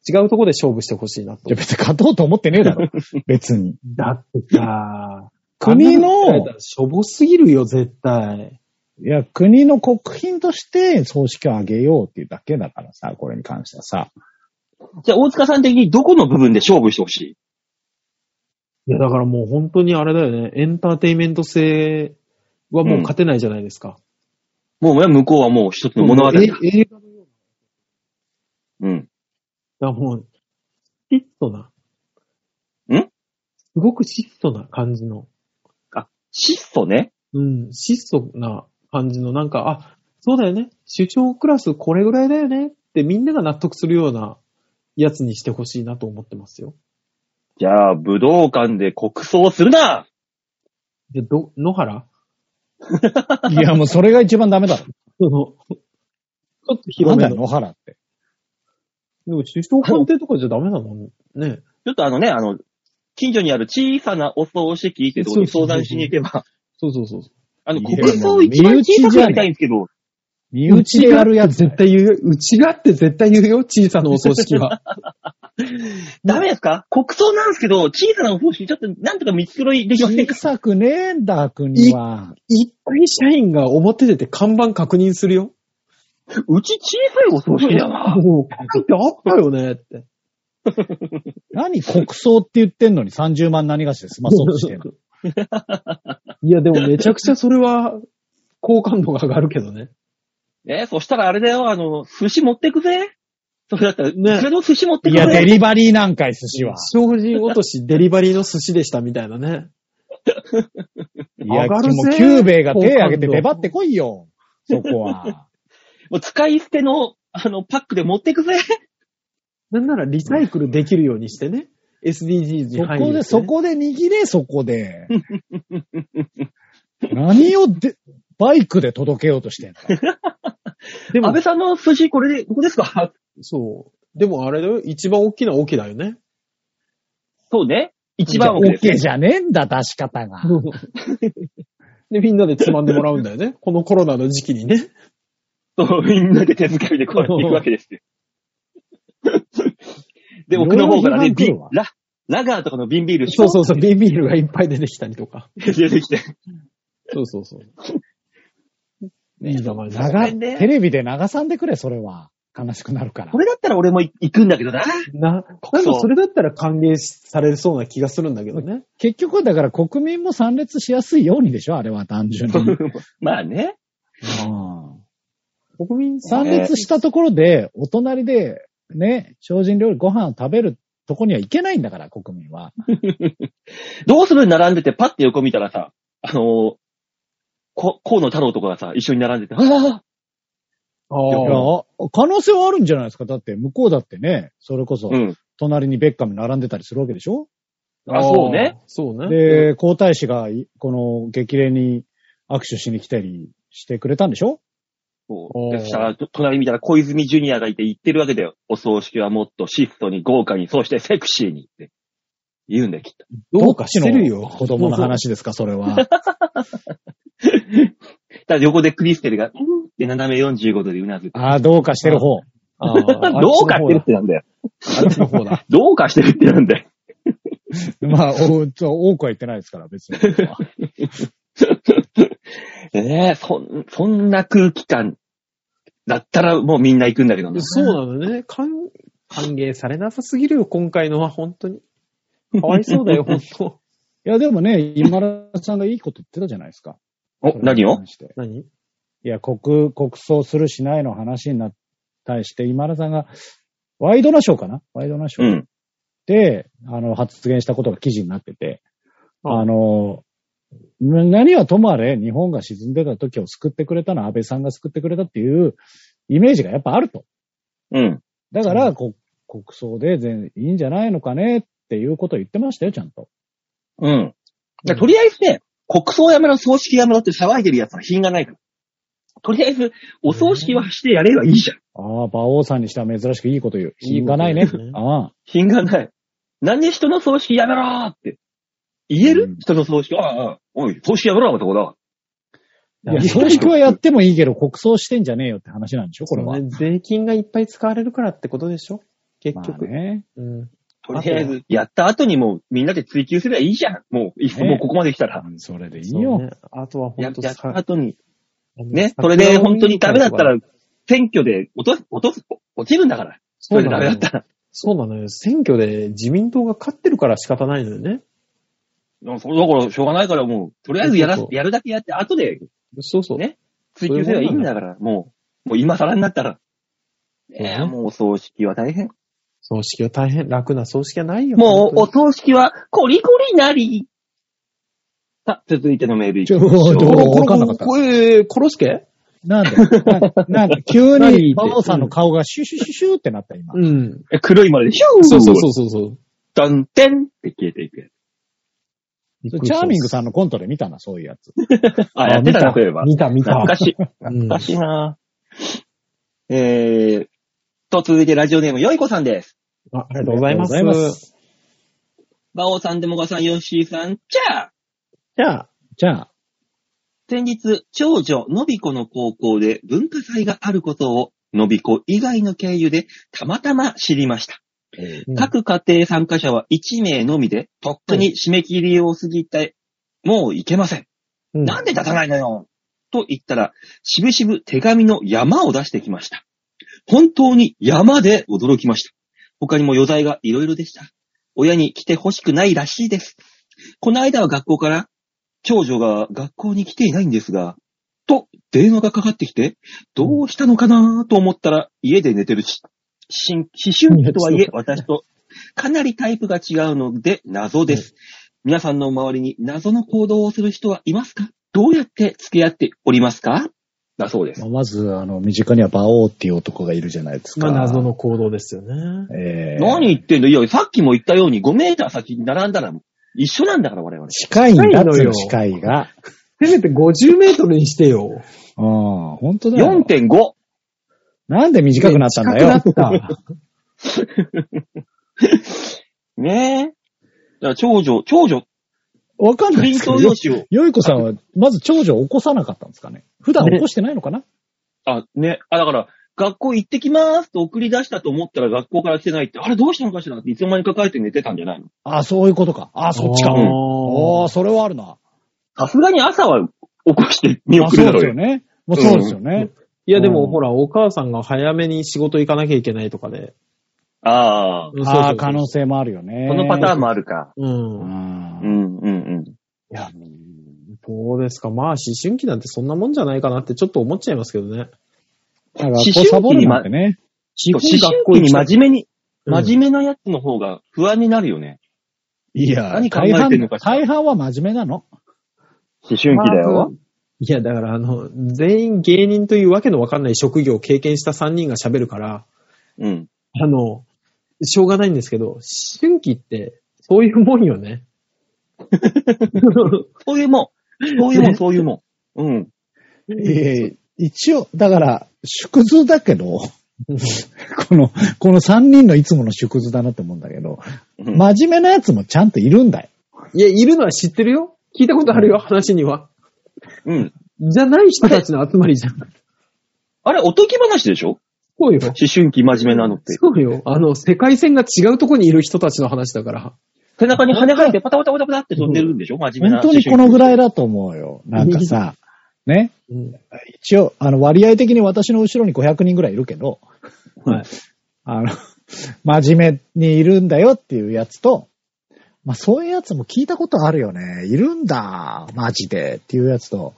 違うとこで勝負してほしいなとじゃ。別に勝とうと思ってねえだろ。<laughs> 別に。だってさ、国のしょぼすぎるよ、絶対。いや、国の国賓として葬式をあげようっていうだけだからさ、これに関してはさ。じゃあ、大塚さん的にどこの部分で勝負してほしい？いや、だからもう本当にあれだよね。エンターテインメント性はもう勝てないじゃないですか。もうね、向こうはもう一つの物語だ。え映画のよううん。な。もう、質素な。ん？すごく質素な感じの。質素ね。うん、質素な感じの、なんか、あ、そうだよね。首相クラスこれぐらいだよねってみんなが納得するようなやつにしてほしいなと思ってますよ。じゃあ、武道館で国葬するなで、ど、野原？<laughs> いや、もうそれが一番ダメだろ。その、ちょっとなんだよ、広めの。野原って。でも首相官邸とかじゃダメなのね。ちょっとあのね、あの、近所にある小さなお葬式ってところに相談しに行けば、そうそうそう。あの、国葬一番小さくやりたいんですけど、身内でやるやつ。絶対言うよ。うちがって絶対言うよ。小さなお葬式は。<laughs> ダメですか？国葬なんですけど、小さなお葬式ちょっとなんとか見繕いできませんか？小さくねえんだ、国は。一回社員が表出て看板確認するよ。うち小さいお葬式だな。もう、書いてあったよねって。<laughs> 何国葬って言ってんのに30万何がしで済まそうとしてんの。<laughs> いや、でもめちゃくちゃそれは、好感度が上がるけどね。えそしたらあれだよ、あの、寿司持ってくぜ。それだったら、ねそれの寿司持っていや。デリバリーなんかい、寿司は。精進落とし <laughs> デリバリーの寿司でしたみたいなね。いや、上がるぜもうキューベイが手挙げて出張ってこいよ。そこは。<laughs> もう使い捨ての、あの、パックで持ってくぜ。なんならリサイクルできるようにしてね。SDGs にそこで、入る、そ。こで握れ、そこで。<laughs> 何をで、バイクで届けようとしてんだ。<laughs> でも安倍、さんの寿司、これで、ここですか？そう。でもあれだよ。一番大きな大きだよね。そうね。一番奥です、OK じゃねえんだ、出し方が。<laughs> で、みんなでつまんでもらうんだよね。このコロナの時期にね。そう、みんなで手づかみでこうやっていくわけですよ。で、奥の方からね、ビラ、ラガーとかの瓶ビール、そうそうそう。ビービールがいっぱい出てきたりとか。出てきて。そうそうそう。いいじゃないです流か。ねテレビで流さんでくれ、それは。悲しくなるからこ。れだったら俺も行くんだけどな。な、なんかそれだったら歓迎されそうな気がするんだけどね。結局はだから国民も参列しやすいようにでしょあれは単純に。<laughs> まあね。うん国民参列したところで、お隣で、ね、精進料理ご飯を食べるとこには行けないんだから、国民は。<laughs> どうする並んでてパッて横見たらさ、あのー、こ河野太郎とかがさ、一緒に並んでて、ああああ。可能性はあるんじゃないですか。だって、向こうだってね、それこそう、ん。隣にベッカム並んでたりするわけでしょ？あ、そうね。。そうね。で、皇太子がい、この激励に握手しに来たりしてくれたんでしょ？そう。おーで、そしたら、と隣見たら小泉ジュニアがいて言ってるわけだよ。お葬式はもっとシフトに豪華に、そしてセクシーにって。言うんだよ、きっと。どうかしてるよ？子供の話ですか、それは。<laughs> ただ横でクリステルが、うんって斜め45度でうなずく。ああ、どうかしてる方。ああどうかしてるってなんだよ。あっちの方だ。どうかしてるってなんだよ。<laughs> <laughs> まあ、多くは言ってないですから、別に。ねえ、そん、そんな空気感だったらもうみんな行くんだけどな。そうなのね。歓歓迎されなさすぎるよ、今回のは、本当に。かわいそうだよ、<laughs> 本当。いや、でもね、今田さんがいいこと言ってたじゃないですか。お、何を？何？いや、国、国葬するしないの話にな、対して、今田さんが、ワイドナショーかな？ワイドナショーうん。で、あの、発言したことが記事になってて、ああの、何はともあれ、日本が沈んでた時を救ってくれたのは安倍さんが救ってくれたっていうイメージがやっぱあると。うん。だから、こ国葬で全いいんじゃないのかねっていうことを言ってましたよ、ちゃんと。うん。だとりあえずね、国葬やめろ、葬式やめろって騒いでる奴は品がないから。とりあえず、お葬式はしてやればいいじゃん。ああ、馬王さんにしては珍しくいいこと言う。品がないねああ。品がない。なんで人の葬式やめろーって。言える、うん人の葬式。ああ、ああおい、葬式やめろ、男だ。いや、葬式はやってもいいけど、国葬してんじゃねえよって話なんでしょこれは。税金がいっぱい使われるからってことでしょ？結まあ局。ね。うん。とりあえず、やった後にもうみんなで追求すればいいじゃん。もう、ねもうここまで来たら。それでいいよ。ね。あとはや本当やった後に。ね、さそれで本当にダメだったら、選挙で落とす、落とす、落ちるんだから。それでダメだったら。そうなのよ。選挙で自民党が勝ってるから仕方ないのよね。だからそれだからしょうがないからもう、とりあえずやらそうそうやるだけやって、後でそうそう。ね追求すればいいんだから、もう、もう今更になったら。うねえーもうお葬式は大変。葬式は大変。楽な葬式はないよ。もう、お葬式は、コリコリなり。さあ、続いてのメールいきちょ、ましょうどうわかんなかった。これ、コロスケなんでな <laughs> なんか急何に、馬王さんの顔がシュシュシュシュってなった今。うん。え黒い丸で、ヒューそうそうそうそう。ダンテンって消えていくチャーミングさんのコントで見たな、そういうやつ。<laughs> あ、やってたな、そういえば。見た、見た。懐かしい。<laughs> しいなえー、と、続いてラジオネーム、よいこさんです。あありがとうございます。ありがとうございますバオさん、デモガさん、ヨッシーさん、じゃあじゃあ、じゃあ、先日、長女、のびこの高校で文化祭があることを、のびこ以外の経由でたまたま知りました。うん各家庭参加者は1名のみで、とっくに締め切りを過ぎて、もういけません。うんなんで出さないのよ？と言ったら、しぶしぶ手紙の山を出してきました。本当に山で驚きました。他にも余罪がいろいろでした。親に来て欲しくないらしいです。この間は学校から、長女が学校に来ていないんですが、と電話がかかってきて、どうしたのかなと思ったら家で寝てるし、しん思春期とはいえ <laughs> 私とかなりタイプが違うので謎です。皆さんの周りに謎の行動をする人はいますか？どうやって付き合っておりますか？だそうですま。あまず、あの、身近には馬王っていう男がいるじゃないですか。まあ謎の行動ですよね。えー、何言ってんの？いや、さっきも言ったように5メーター先に並んだら一緒なんだから我々。近いんだっ近いが。せめて50メートルにしてよ。うん、本当だよ。4.5。なんで短くなったんだよ。近くなった。ねえ。だから長女、長女、わかんないですけどト用紙を、よいこさんは、まず長女を起こさなかったんですかね普段起こしてないのかな、あ、ね、あ、だから、学校行ってきますと送り出したと思ったら学校から来てないって、あれどうしたのかしらっていつの間にか帰って寝てたんじゃないの？あそういうことか。あそっちか。ああーあ、それはあるな。さすがに朝は起こして見送るだろうよ。ですよね。もうそうですよね。いやでもうんほら、お母さんが早めに仕事行かなきゃいけないとかで。ああ、そうそうそうああ、可能性もあるよね。そのパターンもあるか。う。うん。うんん、うん、うん。いや、どうですか。まあ、思春期なんてそんなもんじゃないかなってちょっと思っちゃいますけどね。だからサボるなんてね。思春期に真面目に、うん真面目なやつの方が不安になるよね。いや何考えてんのか大半は真面目なの。思春期だよ。いや、だからあの、全員芸人というわけのわかんない職業を経験した3人が喋るから、うん。あの、しょうがないんですけど、思春期って、そういうもんよね。<laughs> そういうもん。そういうもん、そういうもん。うん。ええ一応、だから、縮図だけど、この、この3人のいつもの縮図だなって思うんだけど、うん真面目なやつもちゃんといるんだよ。いや、いるのは知ってるよ。聞いたことあるよ、話には。うん。じゃない人たちの集まりじゃん。あれ、おとぎ話でしょ？そうよ。思春期真面目なのって。そうよ。あの、世界線が違うとこにいる人たちの話だから。背中に羽生えてパタパタパタパタって飛んでるんでしょ？真面目な。本当にこのぐらいだ。だと思うよ。なんかさ、ね？うん。一応、あの、割合的に私の後ろに500人ぐらいいるけど、はい。あの、真面目にいるんだよっていうやつと、まあそういうやつも聞いたことあるよね。いるんだ、マジでっていうやつと、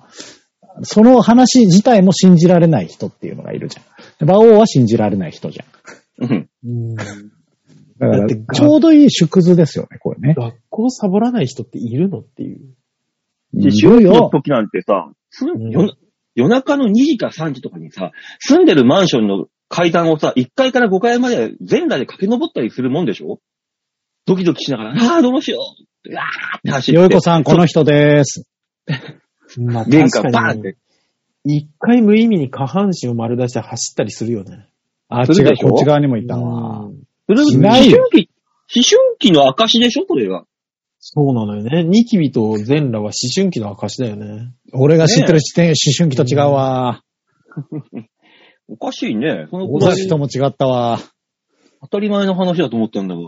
その話自体も信じられない人っていうのがいるじゃん。馬王は信じられない人じゃん。うん。うんだから、だってちょうどいい縮図ですよね、これね。学校サボらない人っているのっていう。思い春期の。時なんてさ、夜夜中の2時か3時とかにさ、住んでるマンションの階段をさ、1階から5階まで全裸で駆け上ったりするもんでしょ？ドキドキしながら、<laughs> ああ、どうしよううわーって走って。よいこさん、この人です。<laughs> まあ玄関バーンって。一回無意味に下半身を丸出して走ったりするよね。あ、違う、こっち側にもいたわ。うんそれしないよ思春期、思春期の証でしょ？それが。そうなのよね。ニキビと全裸は思春期の証だよね。俺が知ってる視点、思春期と違うわ。<laughs> おかしいね。そのくらい同じ人も違ったわ。当たり前の話だと思ったんだが。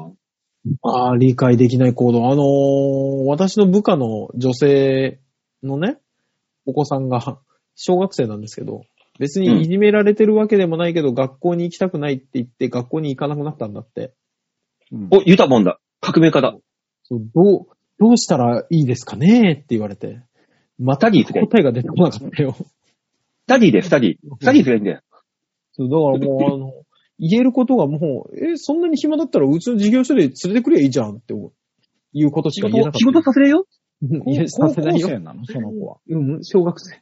ああ、理解できない行動。あのー私の部下の女性のね、お子さんが小学生なんですけど、別にいじめられてるわけでもないけど、学校に行きたくないって言って学校に行かなくなったんだって。お、ユタボンだ。革命家だ。そうどう、どうしたらいいですかねって言われて。また答えが出てこなかったよ。スタディでスタディ。スタディすればいいんだよ。そうだからもう、あの、言えることがもう、え、そんなに暇だったらうちの事業所で連れてくりゃいいじゃんって思う。いうことし仕か言えなかった。事、仕事させれよ？うんいや、高させないよ。校生なの？その子は。うん、小学生。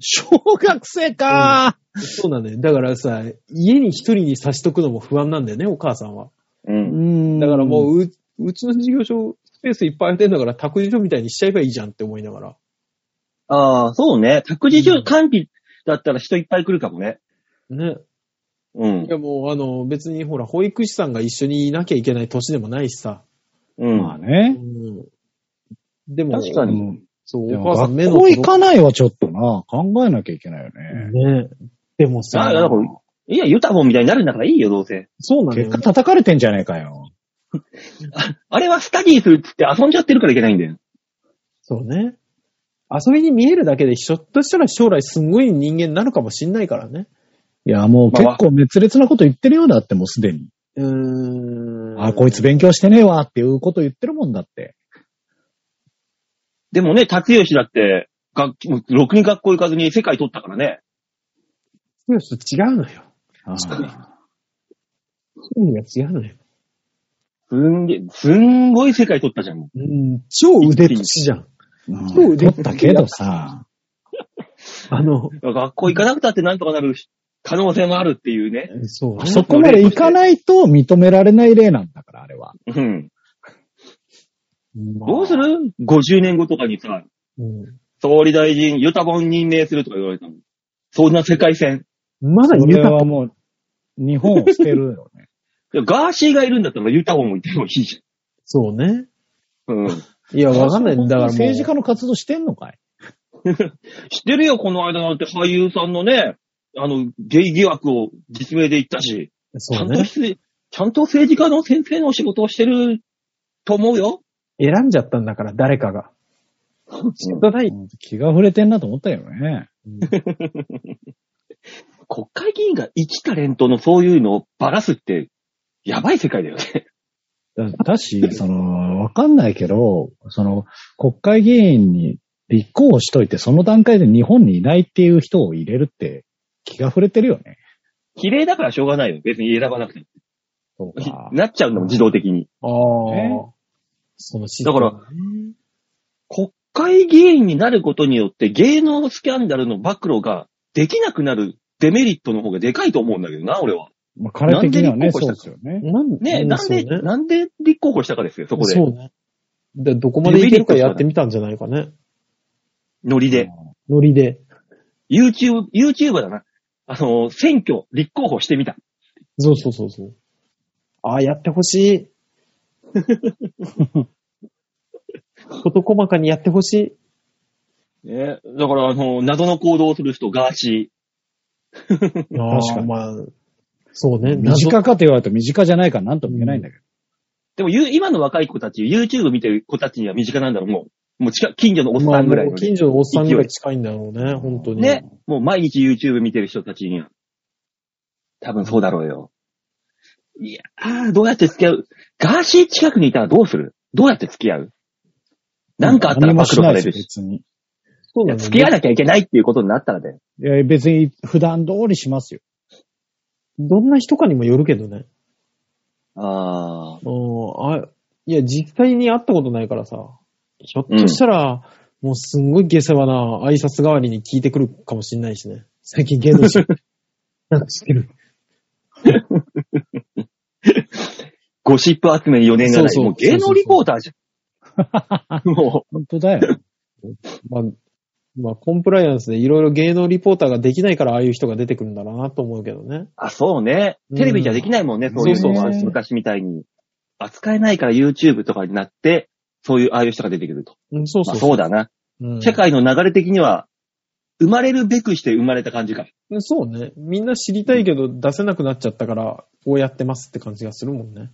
小学生かそうなんだよ。だからさ、家に一人に差しとくのも不安なんだよね、お母さんは。う。うんんだからもう、う、うちの事業所、スペースいっぱい空いてんだから、託児所みたいにしちゃえばいいじゃんって思いながら。ああ、そうね。託児所換気だったら人いっぱい来るかもね。ね。うんい。やもう、あの、別にほら、保育士さんが一緒にいなきゃいけない年でもないしさ。うん。まあね。うん。でも、確かにうんそう、お母さん目学の校行かないはちょっとな、考えなきゃいけないよね。ね。でもさ、あだからいや、ユタボンみたいになるんだからいいよ、どうせ。そうなのよ結果。叩かれてんじゃねえかよ。<laughs> あれはスタディするっつって遊んじゃってるからいけないんだよ。そうね。遊びに見えるだけで、ひょっとしたら将来すんごい人間になるかもしんないからね。いや、もう結構熱烈なこと言ってるようだって、もうすでに。うーん。あ、こいつ勉強してねえわっていうこと言ってるもんだって。でもね、達吉だって、学もうろくに学校行かずに世界取ったからね。強しと違うのよ。あ意味が違うのよ。すんげ、すんごい世界取ったじゃん。もうん、超腕っぷしじゃん。うんそう取ったけどさ、<laughs> あの、う学校行かなくたってなんとかなる可能性もあるっていうね。そうね。そこまで行かないと認められない例なんだから、あれは。うん。まあどうする ?50 年後とかにさ、うん総理大臣、ユタボン任命するとか言われたの。そんな世界線。まだ言うたはもう、日本を捨てるよね。<laughs> ガーシーがいるんだったらユタボンもいてもいいじそうね。ゃん。うん。いや、わかんない。だからもう。政治家の活動してんのかい？<laughs> 知ってるよ、この間なんて俳優さんのね、あの、ゲイ疑惑を実名で言ったし、ちそうね。ゃんとし、ちゃんと政治家の先生の仕事をしてると思うよ。選んじゃったんだから、誰かが。仕方ない。気が触れてんなと思ったよね。国会議員が一タレントのそういうのをばらすって、やばい世界だよね。だだし、その、わかんないけど、その、国会議員に立候補しといて、その段階で日本にいないっていう人を入れるって、気が触れてるよね。綺麗だからしょうがないよ。別に選ばなくてそうも。か。なっちゃうんだもん、自動的に。あえあ。そのシだから国会議員になることによって芸能スキャンダルの暴露ができなくなるデメリットの方がでかいと思うんだけどな、俺は。まあ、彼的にはね、なんでそう立候補したですよね。なんねえ、なんで、なんで立候補したかですよ、そこで。そうね。で、どこまでいけるかやってみたんじゃないかね。ノリで。ノリで。YouTube、YouTuber だな。あの、選挙、立候補してみた。そうそうそうそう。ああ、やってほしい。事細かにやってほしい。ね、だから、あの、謎の行動をする人、ガーシあ確かあ、にまあ、そうね。身近かと言われると身近じゃないから何とも言えないんだけど。ー。でも、ゆ今の若い子たち、YouTube 見てる子たちには身近なんだろう、もう。もう近、近所のおっまあ、さんぐらいの、もう近所のおっさんぐらい近いんだろうね、本当に。ね。もう毎日 YouTube 見てる人たちには。多分そうだろうよ。いやー、どうやって付き合う？ガーシー近くにいたらどうする？どうやって付き合う？なんかあったら暴露されるし。別に。そうだね。付き合わなきゃいけないっていうことになったらね。いや、別に普段通りしますよ。どんな人かにもよるけどね。あー。うん、あ、いや、実際に会ったことないからさ。ひょっとしたら、もうすんごい下世話な挨拶代わりに聞いてくるかもしんないしね。最近芸能人。<laughs> なんか知ってる。<laughs> ゴシップ集めに4年がない。そうそうもう芸能リポーターじゃん。<laughs> も本当だよ。まあ、まあ、コンプライアンスでいろいろ芸能リポーターができないからああいう人が出てくるんだろうなと思うけどね。う、あ、そうね。テレビじゃできないもんね、うんそういうのは昔みたいに。扱えないから YouTube とかになって、そういう、ああいう人が出てくると。うんそうそうまあそうだな。うん世界の流れ的には、生まれるべくして生まれた感じか。そうね。みんな知りたいけど出せなくなっちゃったから、こうやってますって感じがするもんね。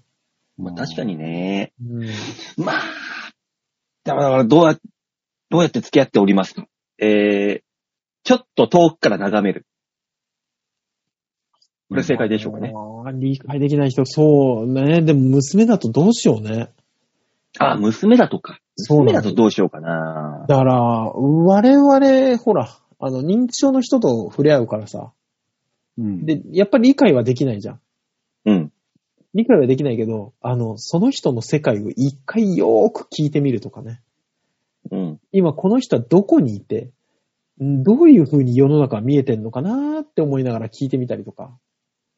まあ確かにね。うん。まあ、だからどうや、どうやって付き合っておりますかえー、ちょっと遠くから眺める。これ正解でしょうかね。あー理解できない人、そうね。でも娘だとどうしようね。あ、娘だとか。そうなんだとどうしようかな。だから、我々、ほら、あの、認知症の人と触れ合うからさ。うん。で、やっぱり理解はできないじゃん。うん。理解はできないけど、あの、その人の世界を一回よーく聞いてみるとかね。うん。今この人はどこにいて、んどういう風に世の中見えてんのかなーって思いながら聞いてみたりとか。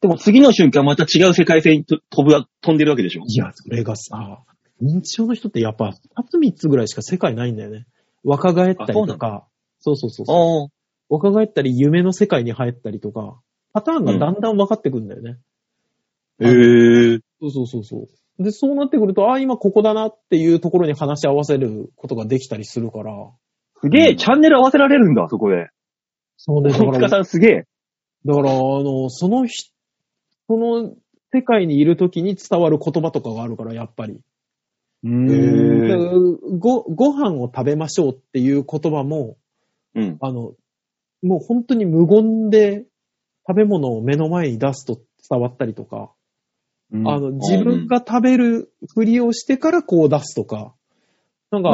でも次の瞬間また違う世界線にと飛ぶ、飛んでるわけでしょいや、それがさ、認知症の人ってやっぱ2つ3つぐらいしか世界ないんだよね。若返ったりとか、そうそうそうそう。若返ったり夢の世界に入ったりとか、パターンがだんだん分かってくるんだよね。へー。そうそうそうそう。で、そうなってくると、ああ、今ここだなっていうところに話し合わせることができたりするから。すげえ、チャンネル合わせられるんだ、そこで。そうね、だ小塚から、さんすげえ。だから、あの、そのひ、その世界にいるときに伝わる言葉とかがあるから、やっぱり。ご、ご飯を食べましょうっていう言葉も、うん。あの、もう本当に無言で食べ物を目の前に出すと伝わったりとか、うんあの、自分が食べるふりをしてからこう出すとか、なんか。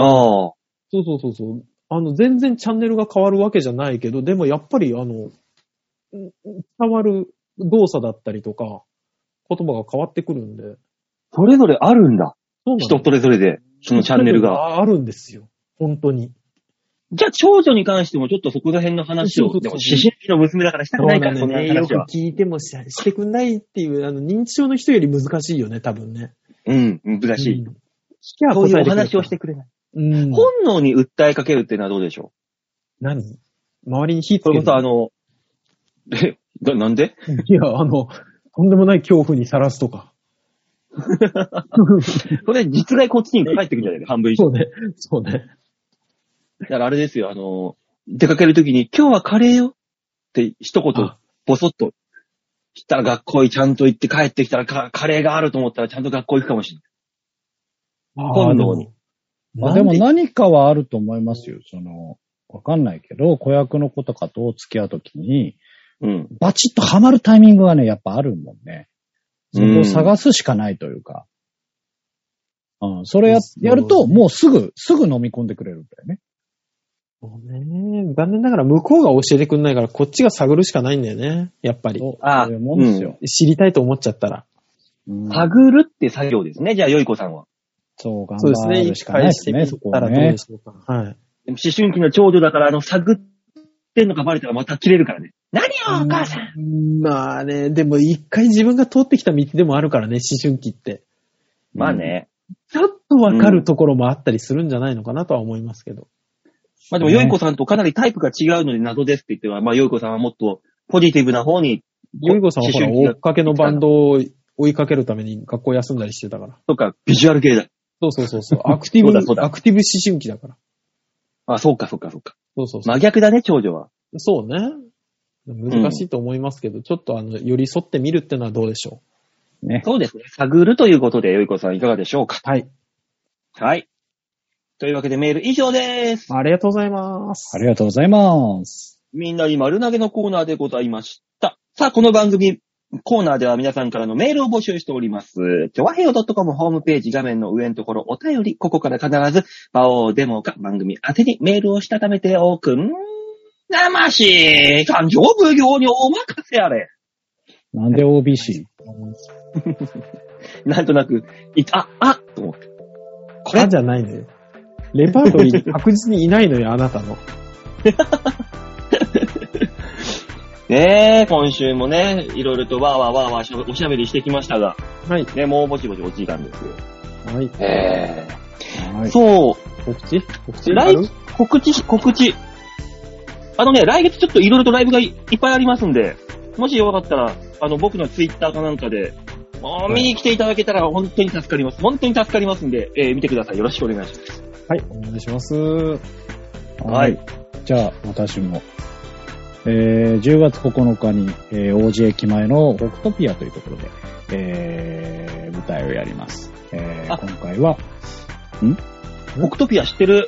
そうそうそうそう。あの、全然チャンネルが変わるわけじゃないけど、でもやっぱりあの、ん伝わる動作だったりとか、言葉が変わってくるんで。それぞれあるんだ。そうなんだ人それぞれで、そのチャンネルが。あるんですよ。本当に。じゃあ、長女に関してもちょっとそこら辺の話を、そうそうそうでも思春期の娘だからしたくないから、そんなよく話は。聞いてもししてくんないっていう、あの、認知症の人より難しいよね、多分ね。うん、難しい。きゃそういうお話をしてくれない。うん。本能に訴えかけるっていうのはどうでしょ何？周りに火つけるうそれこそあの、え、ななんで？いや、あの、とんでもない恐怖にさらすとか。<laughs> それ実害こっちに返ってくるんじゃないか、半分以上。そうね。そうね。だからあれですよ、あの、出かけるときに、今日はカレーよって一言あ、ぼそっと、したら学校にちゃんと行って帰ってきたらカカレーがあると思ったらちゃんと学校行くかもしれない。本能に。まあでも何かはあると思いますよ。その、わかんないけど、子役の子とかと付き合うときに、うん。バチッとハマるタイミングがね、やっぱあるもんね。そこを探すしかないというか。うん、それやそうやると、もうすぐ、すぐ飲み込んでくれるんだよね。そうね。残念ながら向こうが教えてくんないから、こっちが探るしかないんだよね。やっぱり。そうあそういうもんですよ。知りたいと思っちゃったら。うん探るって作業ですね、じゃあ、よいこさんは。そう、頑そうですね。張る一しかないですね、回してみそこたらどうで。しょうか。はい。でも思春期の長女だから、あの、探ってんのかバレたらまた切れるからね。何よ、お母さん。ん。まあね、でも一回自分が通ってきた道でもあるからね、思春期って。まあね。ちょっとわかるところもあったりするんじゃないのかなとは思いますけど。まあでも、よいこさんとかなりタイプが違うので謎ですって言っては、まあ、よいこさんはもっとポジティブな方に、ゆいこさんはほら、思春期が追っかけのバンドを追いかけるために学校休んだりしてたから。とか、ビジュアル系だ。そうそうそうそう。アクティブ、そうだそうだアクティブ思春期だから。あ、そうか、そうか、そうか。そうそうそう。真逆だね、長女は。そうね。難しいと思いますけど、ちょっとあの、寄り添ってみるってのはどうでしょね。そうですね。探るということで、よいこさんいかがでしょうか？う。はい。はい。というわけでメール以上です。ありがとうございます。ありがとうございます。みんなに丸投げのコーナーでございました。さあ、この番組、コーナーでは皆さんからのメールを募集しております。ちょわへよ .com ホームページ画面の上のところお便り、ここから必ず、場をデモか番組宛てにメールをしたためておくん。なまし感情奉行にお任せあれ。なんで OBC? <laughs> なんとなく、いあ、あと思って。これあじゃないのよ。レパートリー確実にいないのよ、あなたの。<laughs> ねえ、今週もね、いろいろとわーわーわーわーおしゃべりしてきましたが、はい。ね、もうぼちぼちお時間ですよ。はい。えはい。そう、告知？告知？来ある？告知、告知。あのね、来月ちょっといろいろとライブがいいっぱいありますんで、もしよかったら、あの、僕のツイッターかなんかで、もう見に来ていただけたら本当に助かります。本当に助かりますんで、えー見てください。よろしくお願いします。はい、お願いします。はい。じゃあ、私も。えー、10月9日に、えー、王子駅前の北トピアというところで、えー、舞台をやります。えー、あ。今回は、オクトピア知ってる？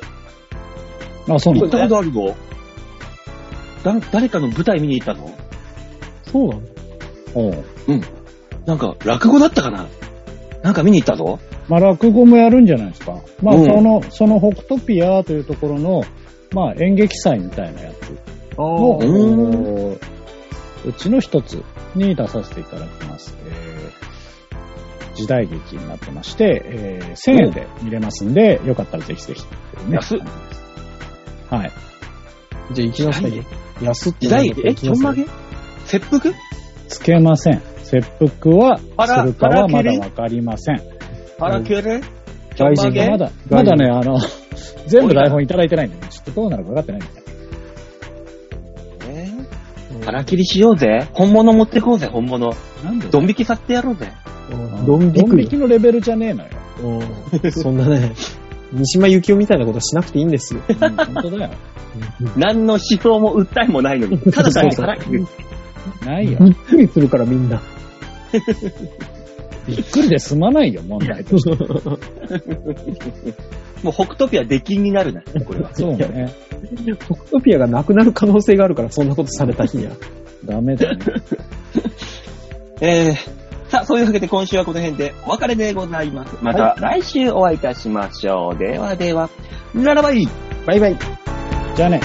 あ、そうなんだ。行ったことあるの？だ、誰かの舞台見に行ったの？そうなの？おう。なんか、落語だったかな？なんか見に行ったぞ？まあ、落語もやるんじゃないですか。まあ、うん。その、その北トピアというところの、まあ、演劇祭みたいなやつ。あうんううちの一つに出させていただきます。えー時代劇になってまして、えー1000円で見れますんで、よかったらぜひぜひ、ね。安っはい。じゃあ行きなさいよ。安って時代劇？え、ちょんまげ？切腹つけません。切腹はあらするかはまだわかりません。腹切れ？外人がえまだ、まだね、あの、<laughs> 全部台本いただいてないんでね、ちょっとどうなるか分かってないんで。えー腹切りしようぜ。本物持ってこうぜ、本物。なんでドン引きさせてやろうぜ。うんドン引くよドン引きのレベルじゃねえのよ。うんそんなね、三島由紀夫みたいなことしなくていいんですよ。うん本当だよ。何の思想も訴えもないのに、ただ単に腹切る。ないよ。びっくりするからみんな。びっくりで済まないよ、問題として。<laughs> もう北トピア出禁になるな、<laughs> これは。そうね。トクトピアがなくなる可能性があるから、そんなことされた日には。<laughs> ダメだね。<laughs> えー、さあ、そういうわけで今週はこの辺でお別れでございます。また来週お会いいたしましょう。ではでは、ララバイバイバイ。じゃあね。